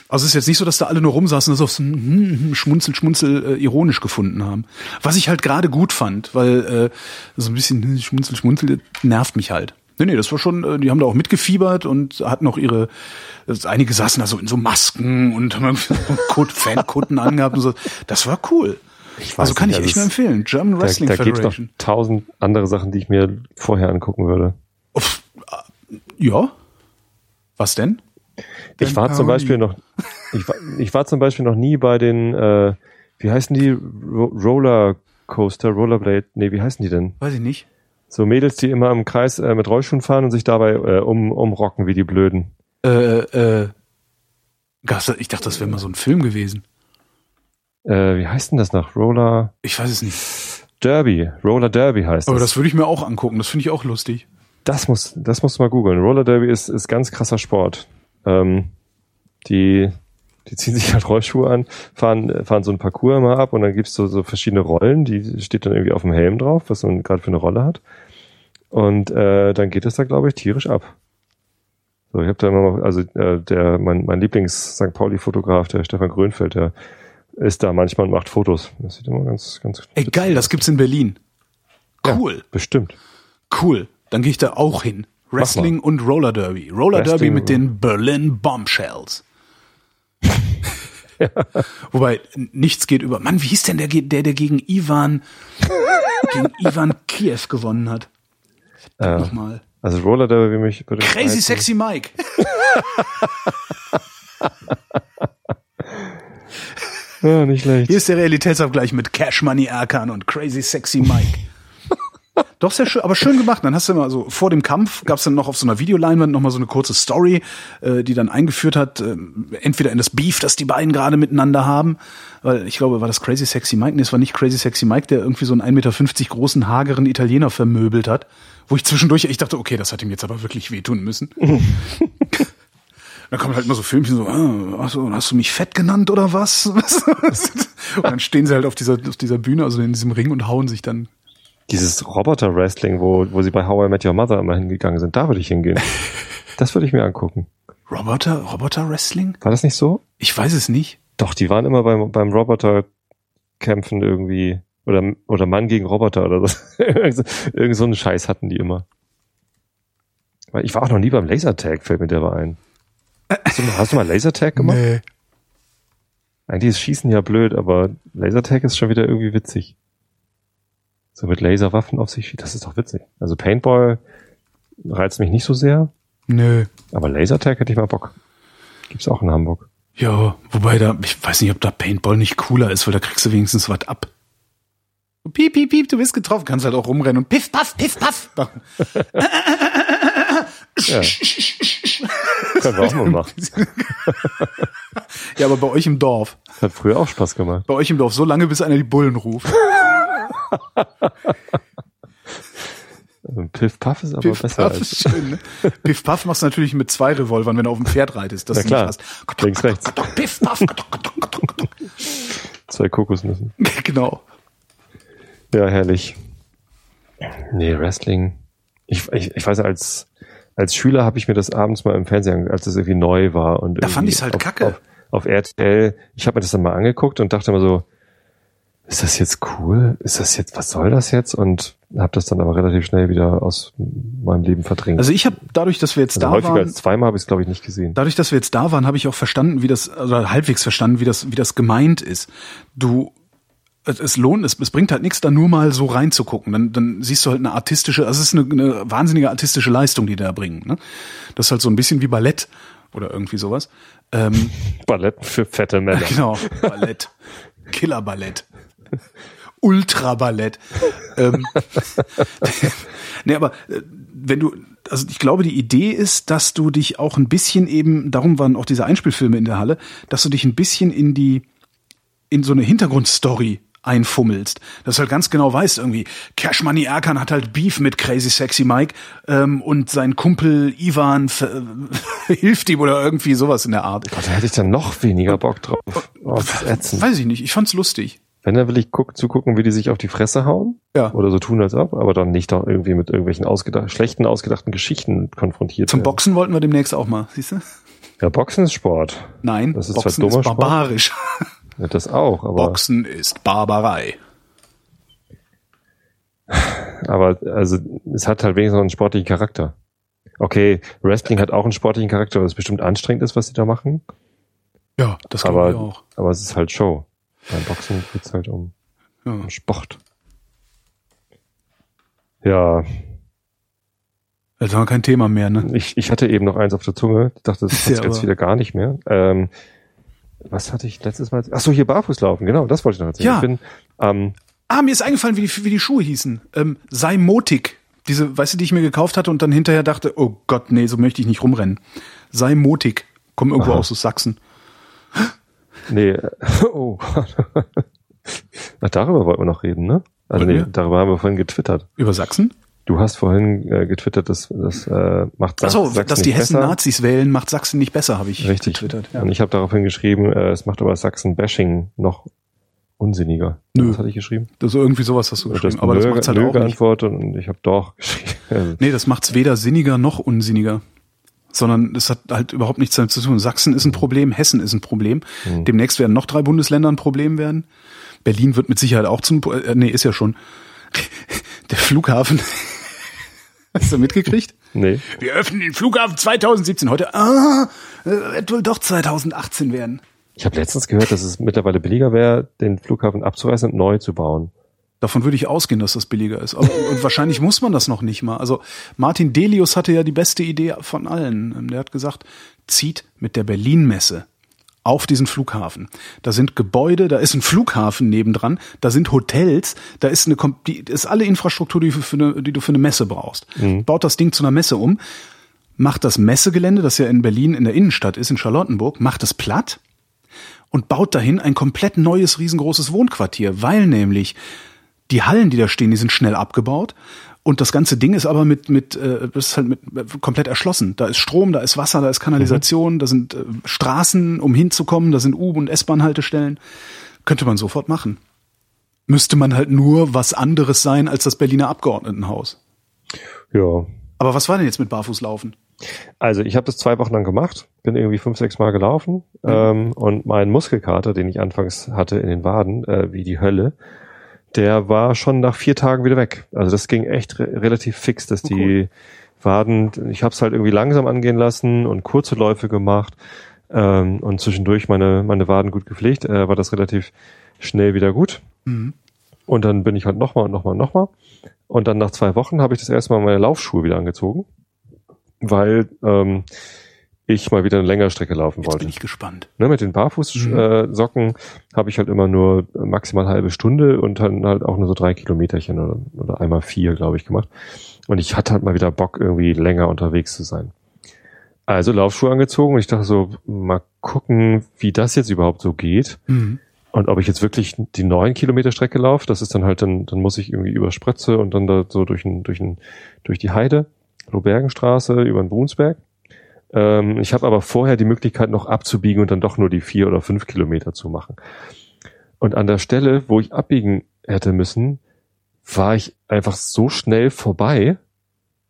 Also es ist jetzt nicht so, dass da alle nur rumsaßen und so hm, hm, hm, schmunzel, schmunzel äh, ironisch gefunden haben. Was ich halt gerade gut fand, weil äh, so ein bisschen hm, schmunzel, schmunzel nervt mich halt. Nee, nee, das war schon, äh, die haben da auch mitgefiebert und hatten auch ihre, also einige saßen da so in so Masken und haben *laughs* Fankutten angehabt und so. Das war cool. also kann nicht, ich echt nur empfehlen. German Wrestling da, da Federation. Da gibt tausend andere Sachen, die ich mir vorher angucken würde. Ja. Was denn? Ich war zum Beispiel noch, ich war, ich war zum Beispiel noch nie bei den, äh, wie heißen die Ro Roller Coaster, Rollerblade? Nee, wie heißen die denn? Weiß ich nicht. So Mädels, die immer im Kreis äh, mit Rollschuhen fahren und sich dabei äh, um, umrocken wie die Blöden. Äh, äh, ich dachte, das wäre mal so ein Film gewesen. Äh, wie heißt denn das noch? Roller? Ich weiß es nicht. Derby. Roller Derby heißt Aber das. das würde ich mir auch angucken. Das finde ich auch lustig. Das muss, das musst du mal googeln. Roller Derby ist, ist ganz krasser Sport. Ähm, die, die ziehen sich halt Rollschuhe an, fahren, fahren so ein Parcours immer ab und dann gibt's so, so verschiedene Rollen, die steht dann irgendwie auf dem Helm drauf, was man gerade für eine Rolle hat. Und äh, dann geht es da, glaube ich, tierisch ab. So, ich habe da immer mal, also äh, der, mein, mein Lieblings-St. Pauli-Fotograf, der Stefan Grönfeld, der ist da manchmal und macht Fotos. Das sieht immer ganz, ganz. Ey, geil, das gibt's in Berlin. Cool. Ja, bestimmt. Cool. Dann gehe ich da auch hin. Wrestling und Roller Derby. Roller Wrestling, Derby mit den Berlin Bombshells. ja. *laughs* Wobei nichts geht über. Mann, wie hieß denn der, der, der gegen Ivan, gegen Ivan Kiev gewonnen hat? Äh, Nochmal. Also Roller Derby mich Crazy. Sexy Mike. *laughs* *laughs* Ja, nicht schlecht. Hier ist der Realitätsabgleich mit Cash Money Erkan und Crazy Sexy Mike. Doch sehr schön, aber schön gemacht. Dann hast du immer so vor dem Kampf gab es dann noch auf so einer Videoleinwand noch mal so eine kurze Story, äh, die dann eingeführt hat, äh, entweder in das Beef, das die beiden gerade miteinander haben, weil ich glaube, war das Crazy Sexy Mike? Nee, es war nicht Crazy Sexy Mike, der irgendwie so einen 1,50 Meter großen hageren Italiener vermöbelt hat, wo ich zwischendurch ich dachte, okay, das hat ihm jetzt aber wirklich wehtun müssen. *laughs* Dann kommen halt immer so Filmchen so, ah, so, hast du mich fett genannt oder was? *laughs* und dann stehen sie halt auf dieser, auf dieser Bühne, also in diesem Ring und hauen sich dann Dieses Roboter-Wrestling, wo, wo sie bei How I Met Your Mother immer hingegangen sind, da würde ich hingehen. *laughs* das würde ich mir angucken. Roboter, Roboter Wrestling? War das nicht so? Ich weiß es nicht. Doch, die waren immer beim, beim Roboter-Kämpfen irgendwie. Oder, oder Mann gegen Roboter oder so. *laughs* Irgend so einen Scheiß hatten die immer. Ich war auch noch nie beim Lasertag, fällt mir dabei ein. Hast du, mal- hast du mal Lasertag gemacht? Nee. Eigentlich ist Schießen ja blöd, aber Lasertag ist schon wieder irgendwie witzig. So mit Laserwaffen auf sich, das ist doch witzig. Also Paintball reizt mich nicht so sehr, Nö. aber Lasertag hätte ich mal Bock. Gibt's auch in Hamburg. Ja, wobei da, ich weiß nicht, ob da Paintball nicht cooler ist, weil da kriegst du wenigstens was ab. Piep, piep, piep, du bist getroffen, kannst halt auch rumrennen und piff, paff, piff, paff *laughs* machen. Ja. Können wir auch mal machen. *laughs* Ja, aber bei euch im Dorf. Hat früher auch Spaß gemacht. Bei euch im Dorf, so lange, bis einer die Bullen ruft. *laughs* Also Piff Puff ist aber Piff, besser als ist schön, ne? Piff, paff machst du natürlich mit zwei Revolvern, wenn du auf dem Pferd reitest. Das Na klar. nicht hast. links, rechts. Piff, paff, Zwei Kokosnüssen. *laughs* genau. Ja, herrlich. Nee, Wrestling. Ich, ich, ich weiß, als, als Schüler habe ich mir das abends mal im Fernsehen, als es irgendwie neu war. Und Da fand irgendwie ich's halt auf, kacke. Auf, auf RTL. Ich habe mir das dann mal angeguckt und dachte immer so, ist das jetzt cool? Ist das jetzt, was soll das jetzt? Und habe das dann aber relativ schnell wieder aus meinem Leben verdrängt. Also ich habe dadurch, dass wir jetzt Also da häufiger waren, als zweimal habe ich es, glaube ich, nicht gesehen. dadurch, dass wir jetzt da waren, habe ich auch verstanden, wie das, oder halbwegs verstanden, wie das, wie das gemeint ist. Du, es, lohnt, es, es bringt halt nichts, da nur mal so reinzugucken. Dann, dann siehst du halt eine artistische, also es ist eine, eine wahnsinnige artistische Leistung, die die da bringen. Ne? Das ist halt so ein bisschen wie Ballett oder irgendwie sowas. Ähm, *laughs* Ballett für fette Männer. *laughs* genau, Ballett. Killerballett. Ultraballett. ähm, *laughs* nee, aber äh, wenn du, also ich glaube, die Idee ist, dass du dich auch ein bisschen eben, darum waren auch diese Einspielfilme in der Halle, dass du dich ein bisschen in die in so eine Hintergrundstory einfummelst. Dass du halt ganz genau weißt, irgendwie, Cash Money Erkan hat halt Beef mit Crazy Sexy Mike ähm, und sein Kumpel Ivan *laughs* hilft ihm oder irgendwie sowas in der Art. Gott, da hätte ich dann noch weniger Bock drauf. Oh, das ist ätzend. Weiß ich nicht, ich fand's lustig. Wenn, dann will ich guck, zugucken, wie die sich auf die Fresse hauen. Ja. Oder so tun, als ob, aber dann nicht doch irgendwie mit irgendwelchen ausgedacht, schlechten, ausgedachten Geschichten konfrontiert Zum werden. Boxen wollten wir demnächst auch mal, siehst du? Ja, Boxen ist Sport. Nein, Das ist Boxen zwar dummer ist Sport. barbarisch. *laughs* Ja, das auch, aber, Boxen ist Barbarei. aber also es hat halt wenigstens noch einen sportlichen Charakter. Okay, Wrestling hat auch einen sportlichen Charakter, weil es bestimmt anstrengend ist, was sie da machen. Ja, das glaube ich auch. aber es ist halt Show. Beim Boxen geht's halt um, Ja. um Sport. Ja, Jetzt haben wir kein Thema mehr, ne? ich, ich hatte eben noch eins auf der Zunge. Ich dachte, das ist Ja, jetzt, wieder gar nicht mehr. Ähm, was hatte ich letztes Mal? Ach so, hier barfuß laufen. Genau, das wollte ich noch erzählen. Ja. Ich bin, ähm, Ah, mir ist eingefallen, wie die, wie die Schuhe hießen. Ähm, sei motig. Diese, weißt du, die ich mir gekauft hatte und dann hinterher dachte, oh Gott, nee, so möchte ich nicht rumrennen. Sei motig. Kommen irgendwo Aha. aus Sachsen. Nee, *laughs* oh. Ach, darüber wollten wir noch reden, ne? Also nee, darüber haben wir vorhin getwittert. Über Sachsen? Du hast vorhin äh, getwittert, dass das äh, macht Sach- Achso, Sachsen dass die Hessen besser. Nazis wählen, macht Sachsen nicht besser, habe ich Richtig. getwittert. Ja. Und ich habe daraufhin geschrieben, äh, es macht aber Sachsen-Bashing noch unsinniger. Nö. Was hatte ich geschrieben? Das irgendwie sowas hast du geschrieben, aber das Nö- macht's halt Nö auch nicht. geantwortet und ich habe doch *laughs* geschrieben. Nee, das macht's weder sinniger noch unsinniger. Sondern es hat halt überhaupt nichts damit zu tun. Sachsen ist ein Problem, Hessen ist ein Problem. Hm. Demnächst werden noch drei Bundesländer ein Problem werden. Berlin wird mit Sicherheit auch zum, äh, nee, ist ja schon. *laughs* Der Flughafen. *laughs* Hast du mitgekriegt? nee. Wir öffnen den Flughafen 2017. Heute, ah, äh, wird wohl doch 2018 werden. Ich habe letztens gehört, dass es mittlerweile billiger wäre, den Flughafen abzureißen und neu zu bauen. Davon würde ich ausgehen, dass das billiger ist. Aber, und wahrscheinlich muss man das noch nicht mal. Also Martin Delius hatte ja die beste Idee von allen. Der hat gesagt, zieht mit der Berlin-Messe auf diesen Flughafen. Da sind Gebäude, da ist ein Flughafen nebendran, da sind Hotels, da ist eine, die ist alle Infrastruktur, die, du für eine, die du für eine Messe brauchst. Baut das Ding zu einer Messe um, macht das Messegelände, das ja in Berlin in der Innenstadt ist, in Charlottenburg, macht es platt und baut dahin ein komplett neues, riesengroßes Wohnquartier, weil nämlich die Hallen, die da stehen, die sind schnell abgebaut und das ganze Ding ist aber mit mit äh, ist halt mit äh, komplett erschlossen. Da ist Strom, da ist Wasser, da ist Kanalisation, da sind äh, Straßen, um hinzukommen, da sind U- und S-Bahn-Haltestellen. Könnte man sofort machen. Müsste man halt nur was anderes sein als das Berliner Abgeordnetenhaus. Ja. Aber was war denn jetzt mit Barfußlaufen? Also ich habe das zwei Wochen lang gemacht, bin irgendwie fünf, sechs Mal gelaufen ähm, und mein Muskelkater, den ich anfangs hatte in den Waden, äh, wie die Hölle, der war schon nach vier Tagen wieder weg. Also das ging echt re relativ fix, dass Oh, die Waden, ich habe es halt irgendwie langsam angehen lassen und kurze Läufe gemacht ähm, und zwischendurch meine, meine Waden gut gepflegt, äh, war das relativ schnell wieder gut. Mhm. Und dann bin ich halt nochmal und nochmal und nochmal. Und dann nach zwei Wochen habe ich das erste Mal meine Laufschuhe wieder angezogen, weil ähm, ich mal wieder eine längere Strecke laufen Jetzt wollte. bin ich gespannt. Ne, mit den Barfußsocken Mhm. äh, habe ich halt immer nur maximal halbe Stunde und dann halt auch nur so drei Kilometerchen oder, oder einmal vier, glaube ich, gemacht. Und ich hatte halt mal wieder Bock, irgendwie länger unterwegs zu sein. Also Laufschuhe angezogen und ich dachte so, mal gucken, wie das jetzt überhaupt so geht. Mhm. Und ob ich jetzt wirklich die neun Kilometer Strecke laufe, das ist dann halt, dann, dann muss ich irgendwie über Sprötze und dann da so durch, ein, durch, ein, durch die Heide, Lobergenstraße, über den Brunsberg. Ähm, ich habe aber vorher die Möglichkeit noch abzubiegen und dann doch nur die vier oder fünf Kilometer zu machen. Und an der Stelle, wo ich abbiegen hätte müssen, war ich einfach so schnell vorbei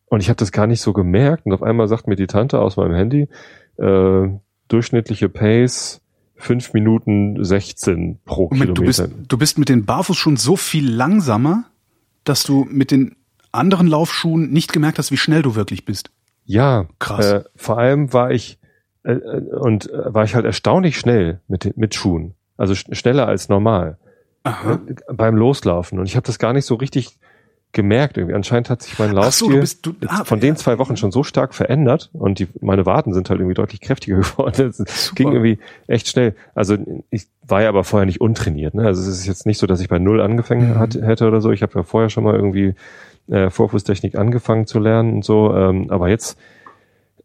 und ich habe das gar nicht so gemerkt. Und auf einmal sagt mir die Tante aus meinem Handy, äh, durchschnittliche Pace fünf Minuten 16 pro Moment, du bist, Kilometer. du bist mit den Barfußschuhen so viel langsamer, dass du mit den anderen Laufschuhen nicht gemerkt hast, wie schnell du wirklich bist. Ja, Krass. Äh, vor allem war ich äh, äh, und äh, war ich halt erstaunlich schnell mit mit Schuhen, also sch schneller als normal äh, beim Loslaufen. Und ich habe das gar nicht so richtig gemerkt. Irgendwie anscheinend hat sich mein Ach so, Laufstil du du- ah, von den zwei Wochen schon so stark verändert und die meine Waden sind halt irgendwie deutlich kräftiger *laughs* geworden. Es ging irgendwie echt schnell. Also ich war ja aber vorher nicht untrainiert. Ne? Also es ist jetzt nicht so, dass ich bei null angefangen Mhm. hat, hätte oder so. Ich habe ja vorher schon mal irgendwie äh, Vorfußtechnik angefangen zu lernen und so. Ähm, aber jetzt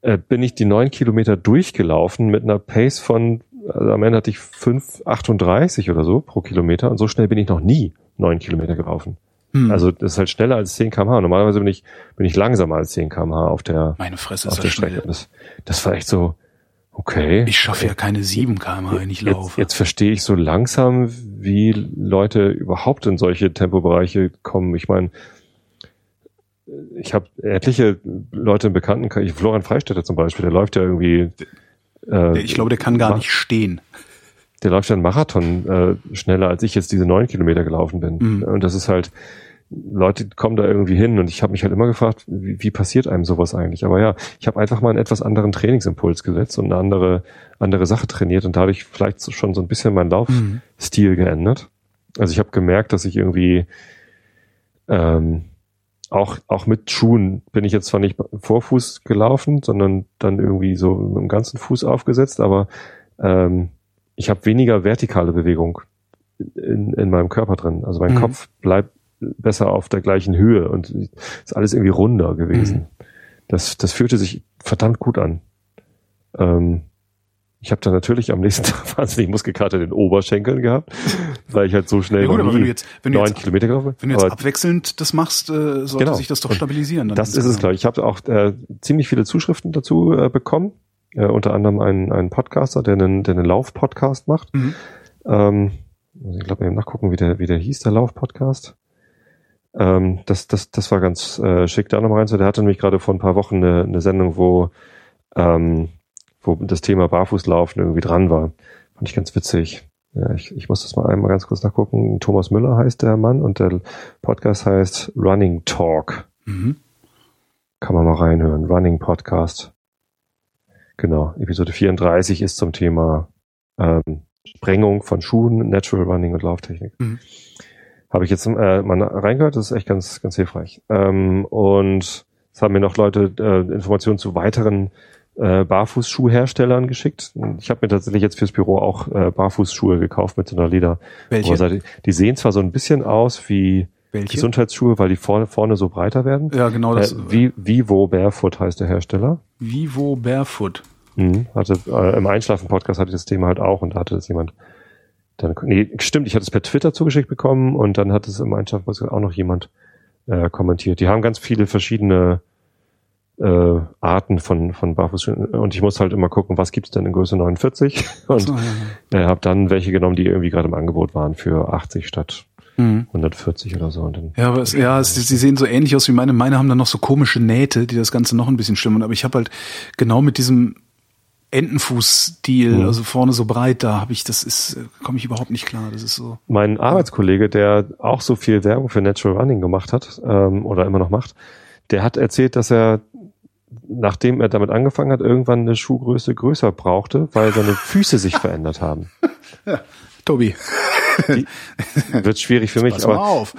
äh, bin ich die neun Kilometer durchgelaufen mit einer Pace von also am Ende hatte ich 5,38 oder so pro Kilometer und so schnell bin ich noch nie neun Kilometer gelaufen. Hm. Also das ist halt schneller als 10 kmh. Normalerweise bin ich, bin ich langsamer als 10 kmh auf der, Meine Fresse auf ist der das Strecke. Das, das war echt so, okay. Ich schaffe ja keine 7 km, wenn ich Jetzt, laufe. jetzt verstehe ich so langsam, wie Leute überhaupt in solche Tempobereiche kommen. Ich meine, ich habe etliche Leute im Bekanntenkreis, Florian Freistetter zum Beispiel, der läuft ja irgendwie. Äh, ich glaube, der kann gar nicht stehen. Der läuft ja einen Marathon äh, schneller, als ich jetzt diese neun Kilometer gelaufen bin. Mhm. Und das ist halt, Leute kommen da irgendwie hin und ich habe mich halt immer gefragt, wie, wie passiert einem sowas eigentlich? Aber ja, ich habe einfach mal einen etwas anderen Trainingsimpuls gesetzt und eine andere, andere Sache trainiert und dadurch vielleicht schon so ein bisschen meinen Mhm. Laufstil geändert. Also ich habe gemerkt, dass ich irgendwie ähm, auch, auch mit Schuhen bin ich jetzt zwar nicht Vorfuß gelaufen, sondern dann irgendwie so mit dem ganzen Fuß aufgesetzt, aber ähm, ich habe weniger vertikale Bewegung in, in meinem Körper drin. Also mein Mhm. Kopf bleibt besser auf der gleichen Höhe und ist alles irgendwie runder gewesen. Mhm. Das, das fühlte sich verdammt gut an. Ähm, ich habe dann natürlich am nächsten *laughs* Tag wahnsinnig Muskelkater in den Oberschenkeln gehabt, weil ich halt so schnell Ja gut, wenn du jetzt, wenn neun Kilometer gelaufen bin. wenn du jetzt Aber abwechselnd das machst, äh, sollte Genau. sich das doch stabilisieren. Das ist es, glaube ich. Ich habe auch äh, ziemlich viele Zuschriften dazu äh, bekommen. Äh, unter anderem einen, einen Podcaster, der einen, der einen Lauf-Podcast macht. Mhm. Ähm, ich glaube eben nachgucken, wie der, wie der hieß, der Lauf-Podcast. Ähm, das, das, das war ganz äh, schick, da nochmal rein. Der hatte nämlich gerade vor ein paar Wochen eine, eine Sendung, wo, ähm, wo das Thema Barfußlaufen irgendwie dran war. Fand ich ganz witzig. Ja, ich, ich muss das mal einmal ganz kurz nachgucken. Thomas Müller heißt der Mann und der Podcast heißt Running Talk. Mhm. Kann man mal reinhören. Running Podcast. Genau. Episode 34 ist zum Thema ähm, Sprengung von Schuhen, Natural Running und Lauftechnik. Mhm. Habe ich jetzt äh, mal reingehört. Das ist echt ganz, ganz hilfreich. Ähm, und es haben mir noch Leute äh, Informationen zu weiteren äh, Barfußschuhherstellern geschickt. Ich habe mir tatsächlich jetzt fürs Büro auch äh, Barfußschuhe gekauft mit so einer Leder. Welche? Oberseite. Die sehen zwar so ein bisschen aus wie Welche? Gesundheitsschuhe, weil die vorne, vorne so breiter werden. Ja, genau das. Äh, Vi- Vivo Barefoot heißt der Hersteller. Vivo Barefoot. Mhm. Hatte äh, im Einschlafen-Podcast hatte ich das Thema halt auch und da hatte das jemand dann nee, stimmt, ich hatte es per Twitter zugeschickt bekommen und dann hat es im Einschlafen-Podcast auch noch jemand äh, kommentiert. Die haben ganz viele verschiedene äh, Arten von von Barfußschuhen und ich muss halt immer gucken, was gibt's denn in Größe 49 *laughs* und So, ja, äh, habe dann welche genommen, die irgendwie gerade im Angebot waren für 80 statt Mhm. 140 oder so und dann Ja, aber es, ja, es, sie sehen so ähnlich aus wie meine. Meine haben dann noch so komische Nähte, die das Ganze noch ein bisschen stimmen. Aber ich habe halt genau mit diesem Entenfuß-Stil, Mhm. also vorne so breit, da habe ich, das ist, komme ich überhaupt nicht klar. Das ist so. mein Arbeitskollege, der auch so viel Werbung für Natural Running gemacht hat ähm, oder immer noch macht, der hat erzählt, dass er, nachdem er damit angefangen hat, irgendwann eine Schuhgröße größer brauchte, weil seine Füße sich *laughs* verändert haben. Tobi, Wird schwierig für mich, pass mal aber auf.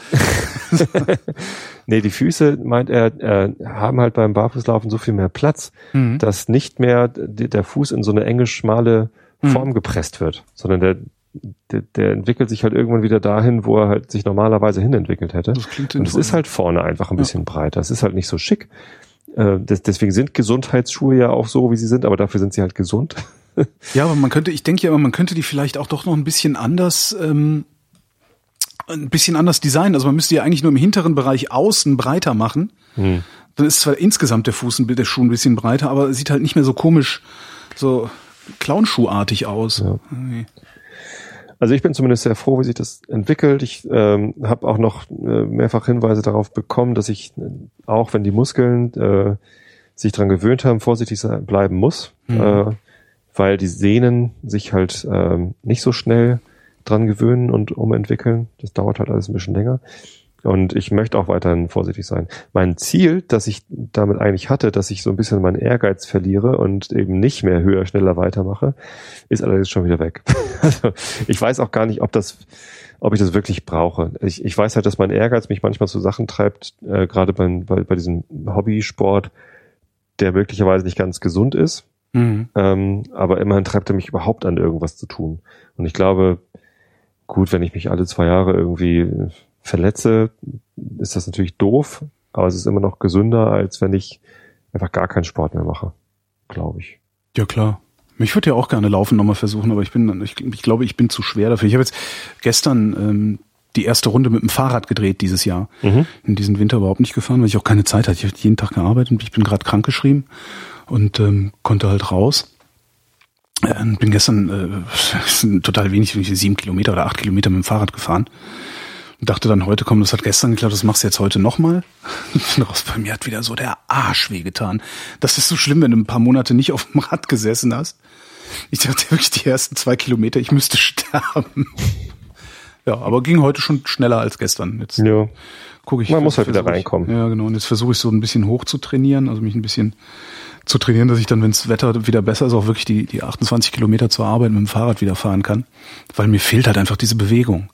*laughs* nee, die Füße, meint er, äh, haben halt beim Barfußlaufen so viel mehr Platz, Mhm. dass nicht mehr der Fuß in so eine enge, schmale Mhm. Form gepresst wird, sondern der, der, der entwickelt sich halt irgendwann wieder dahin, wo er halt sich normalerweise hinentwickelt hätte. Das klingt Und es ist halt vorne einfach ein bisschen breiter. Es ist halt nicht so schick. Äh, des- deswegen sind Gesundheitsschuhe ja auch so, wie sie sind, aber dafür sind sie halt gesund. *laughs* Ja, aber man könnte, ich denke ja, aber man könnte die vielleicht auch doch noch ein bisschen anders, ähm, ein bisschen anders designen. Also man müsste ja eigentlich nur im hinteren Bereich außen breiter machen. Hm. Dann ist zwar insgesamt der Fuß, der Schuh ein bisschen breiter, aber sieht halt nicht mehr so komisch, so Clownschuhartig aus. Ja. Also ich bin zumindest sehr froh, wie sich das entwickelt. Ich ähm, habe auch noch äh, mehrfach Hinweise darauf bekommen, dass ich, äh, auch wenn die Muskeln äh, sich dran gewöhnt haben, vorsichtig sein, bleiben muss, Mhm. äh, weil die Sehnen sich halt ähm, nicht so schnell dran gewöhnen und umentwickeln. Das dauert halt alles ein bisschen länger. Und ich möchte auch weiterhin vorsichtig sein. Mein Ziel, das ich damit eigentlich hatte, dass ich so ein bisschen meinen Ehrgeiz verliere und eben nicht mehr höher, schneller weitermache, ist allerdings schon wieder weg. *laughs* Also ich weiß auch gar nicht, ob das, ob ich das wirklich brauche. Ich, ich weiß halt, dass mein Ehrgeiz mich manchmal zu Sachen treibt, äh, gerade beim, bei, bei diesem Hobbysport, der möglicherweise nicht ganz gesund ist. Mhm. Ähm, aber immerhin treibt er mich überhaupt an irgendwas zu tun. Und ich glaube, gut, wenn ich mich alle zwei Jahre irgendwie verletze, ist das natürlich doof, aber es ist immer noch gesünder, als wenn ich einfach gar keinen Sport mehr mache, glaube ich. Ja klar. Mich würde ja auch gerne laufen nochmal versuchen, aber ich bin, ich, ich glaube, ich bin zu schwer dafür. Ich habe jetzt gestern ähm, die erste Runde mit dem Fahrrad gedreht dieses Jahr. Mhm. In diesem Winter überhaupt nicht gefahren, weil ich auch keine Zeit hatte. Ich habe jeden Tag gearbeitet und ich bin gerade krankgeschrieben und ähm, konnte halt raus. Äh, bin gestern äh, *laughs* total wenig, sieben Kilometer oder acht Kilometer mit dem Fahrrad gefahren. Und dachte dann heute, komm, das hat gestern geklappt, das machst du jetzt heute nochmal. *laughs* Raus bei mir hat wieder so der Arsch wehgetan. Das ist so schlimm, wenn du ein paar Monate nicht auf dem Rad gesessen hast. Ich dachte wirklich die ersten zwei Kilometer, ich müsste *laughs* sterben. Ja, aber ging heute schon schneller als gestern. Jetzt ja. gucke ich. Man muss halt wieder reinkommen. Ich, ja, genau. Und jetzt versuche ich so ein bisschen hoch zu trainieren, also mich ein bisschen zu trainieren, dass ich dann, wenn das Wetter wieder besser ist, auch wirklich die, die 28 Kilometer zur Arbeit mit dem Fahrrad wieder fahren kann. Weil mir fehlt halt einfach diese Bewegung.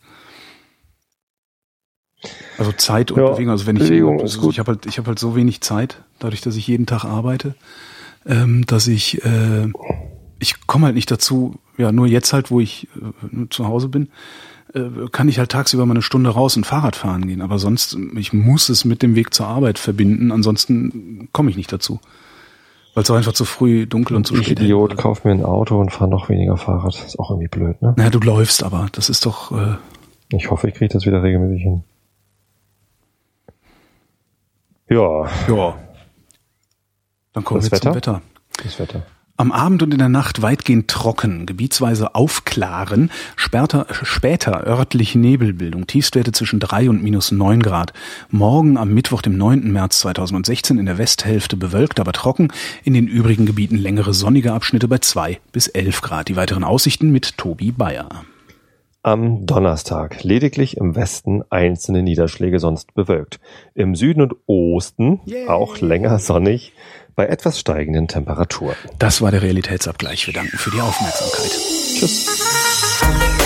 Also Zeit und ja, Bewegung. Also wenn ich, Bewegung also ich habe halt, ich habe halt so wenig Zeit, dadurch, dass ich jeden Tag arbeite, ähm, dass ich, äh, ich komme halt nicht dazu. Ja, nur jetzt halt, wo ich äh, zu Hause bin, äh, kann ich halt tagsüber mal eine Stunde raus und Fahrrad fahren gehen. Aber sonst, ich muss es mit dem Weg zur Arbeit verbinden. Ansonsten komme ich nicht dazu. Weil es auch einfach zu früh dunkel und zu ich spät Idiot, ist. kauf mir ein Auto und fahr noch weniger Fahrrad. Ist auch irgendwie blöd, ne? Naja, du läufst aber. Das ist doch. Äh, ich hoffe, ich kriege das wieder regelmäßig hin. Ja. Ja. Dann kommen das wir Wetter? zum Wetter. Das Wetter. Am Abend und in der Nacht weitgehend trocken, gebietsweise aufklaren, später, später örtlich Nebelbildung, Tiefstwerte zwischen drei und minus neun Grad. Morgen am Mittwoch, dem 9. März 2016 in der Westhälfte bewölkt, aber trocken, in den übrigen Gebieten längere sonnige Abschnitte bei zwei bis elf Grad. Die weiteren Aussichten mit Tobi Bayer. Am Donnerstag lediglich im Westen einzelne Niederschläge, sonst bewölkt. Im Süden und Osten Yay. auch länger sonnig bei etwas steigenden Temperaturen. Das war der Realitätsabgleich. Wir danken für die Aufmerksamkeit. Tschüss.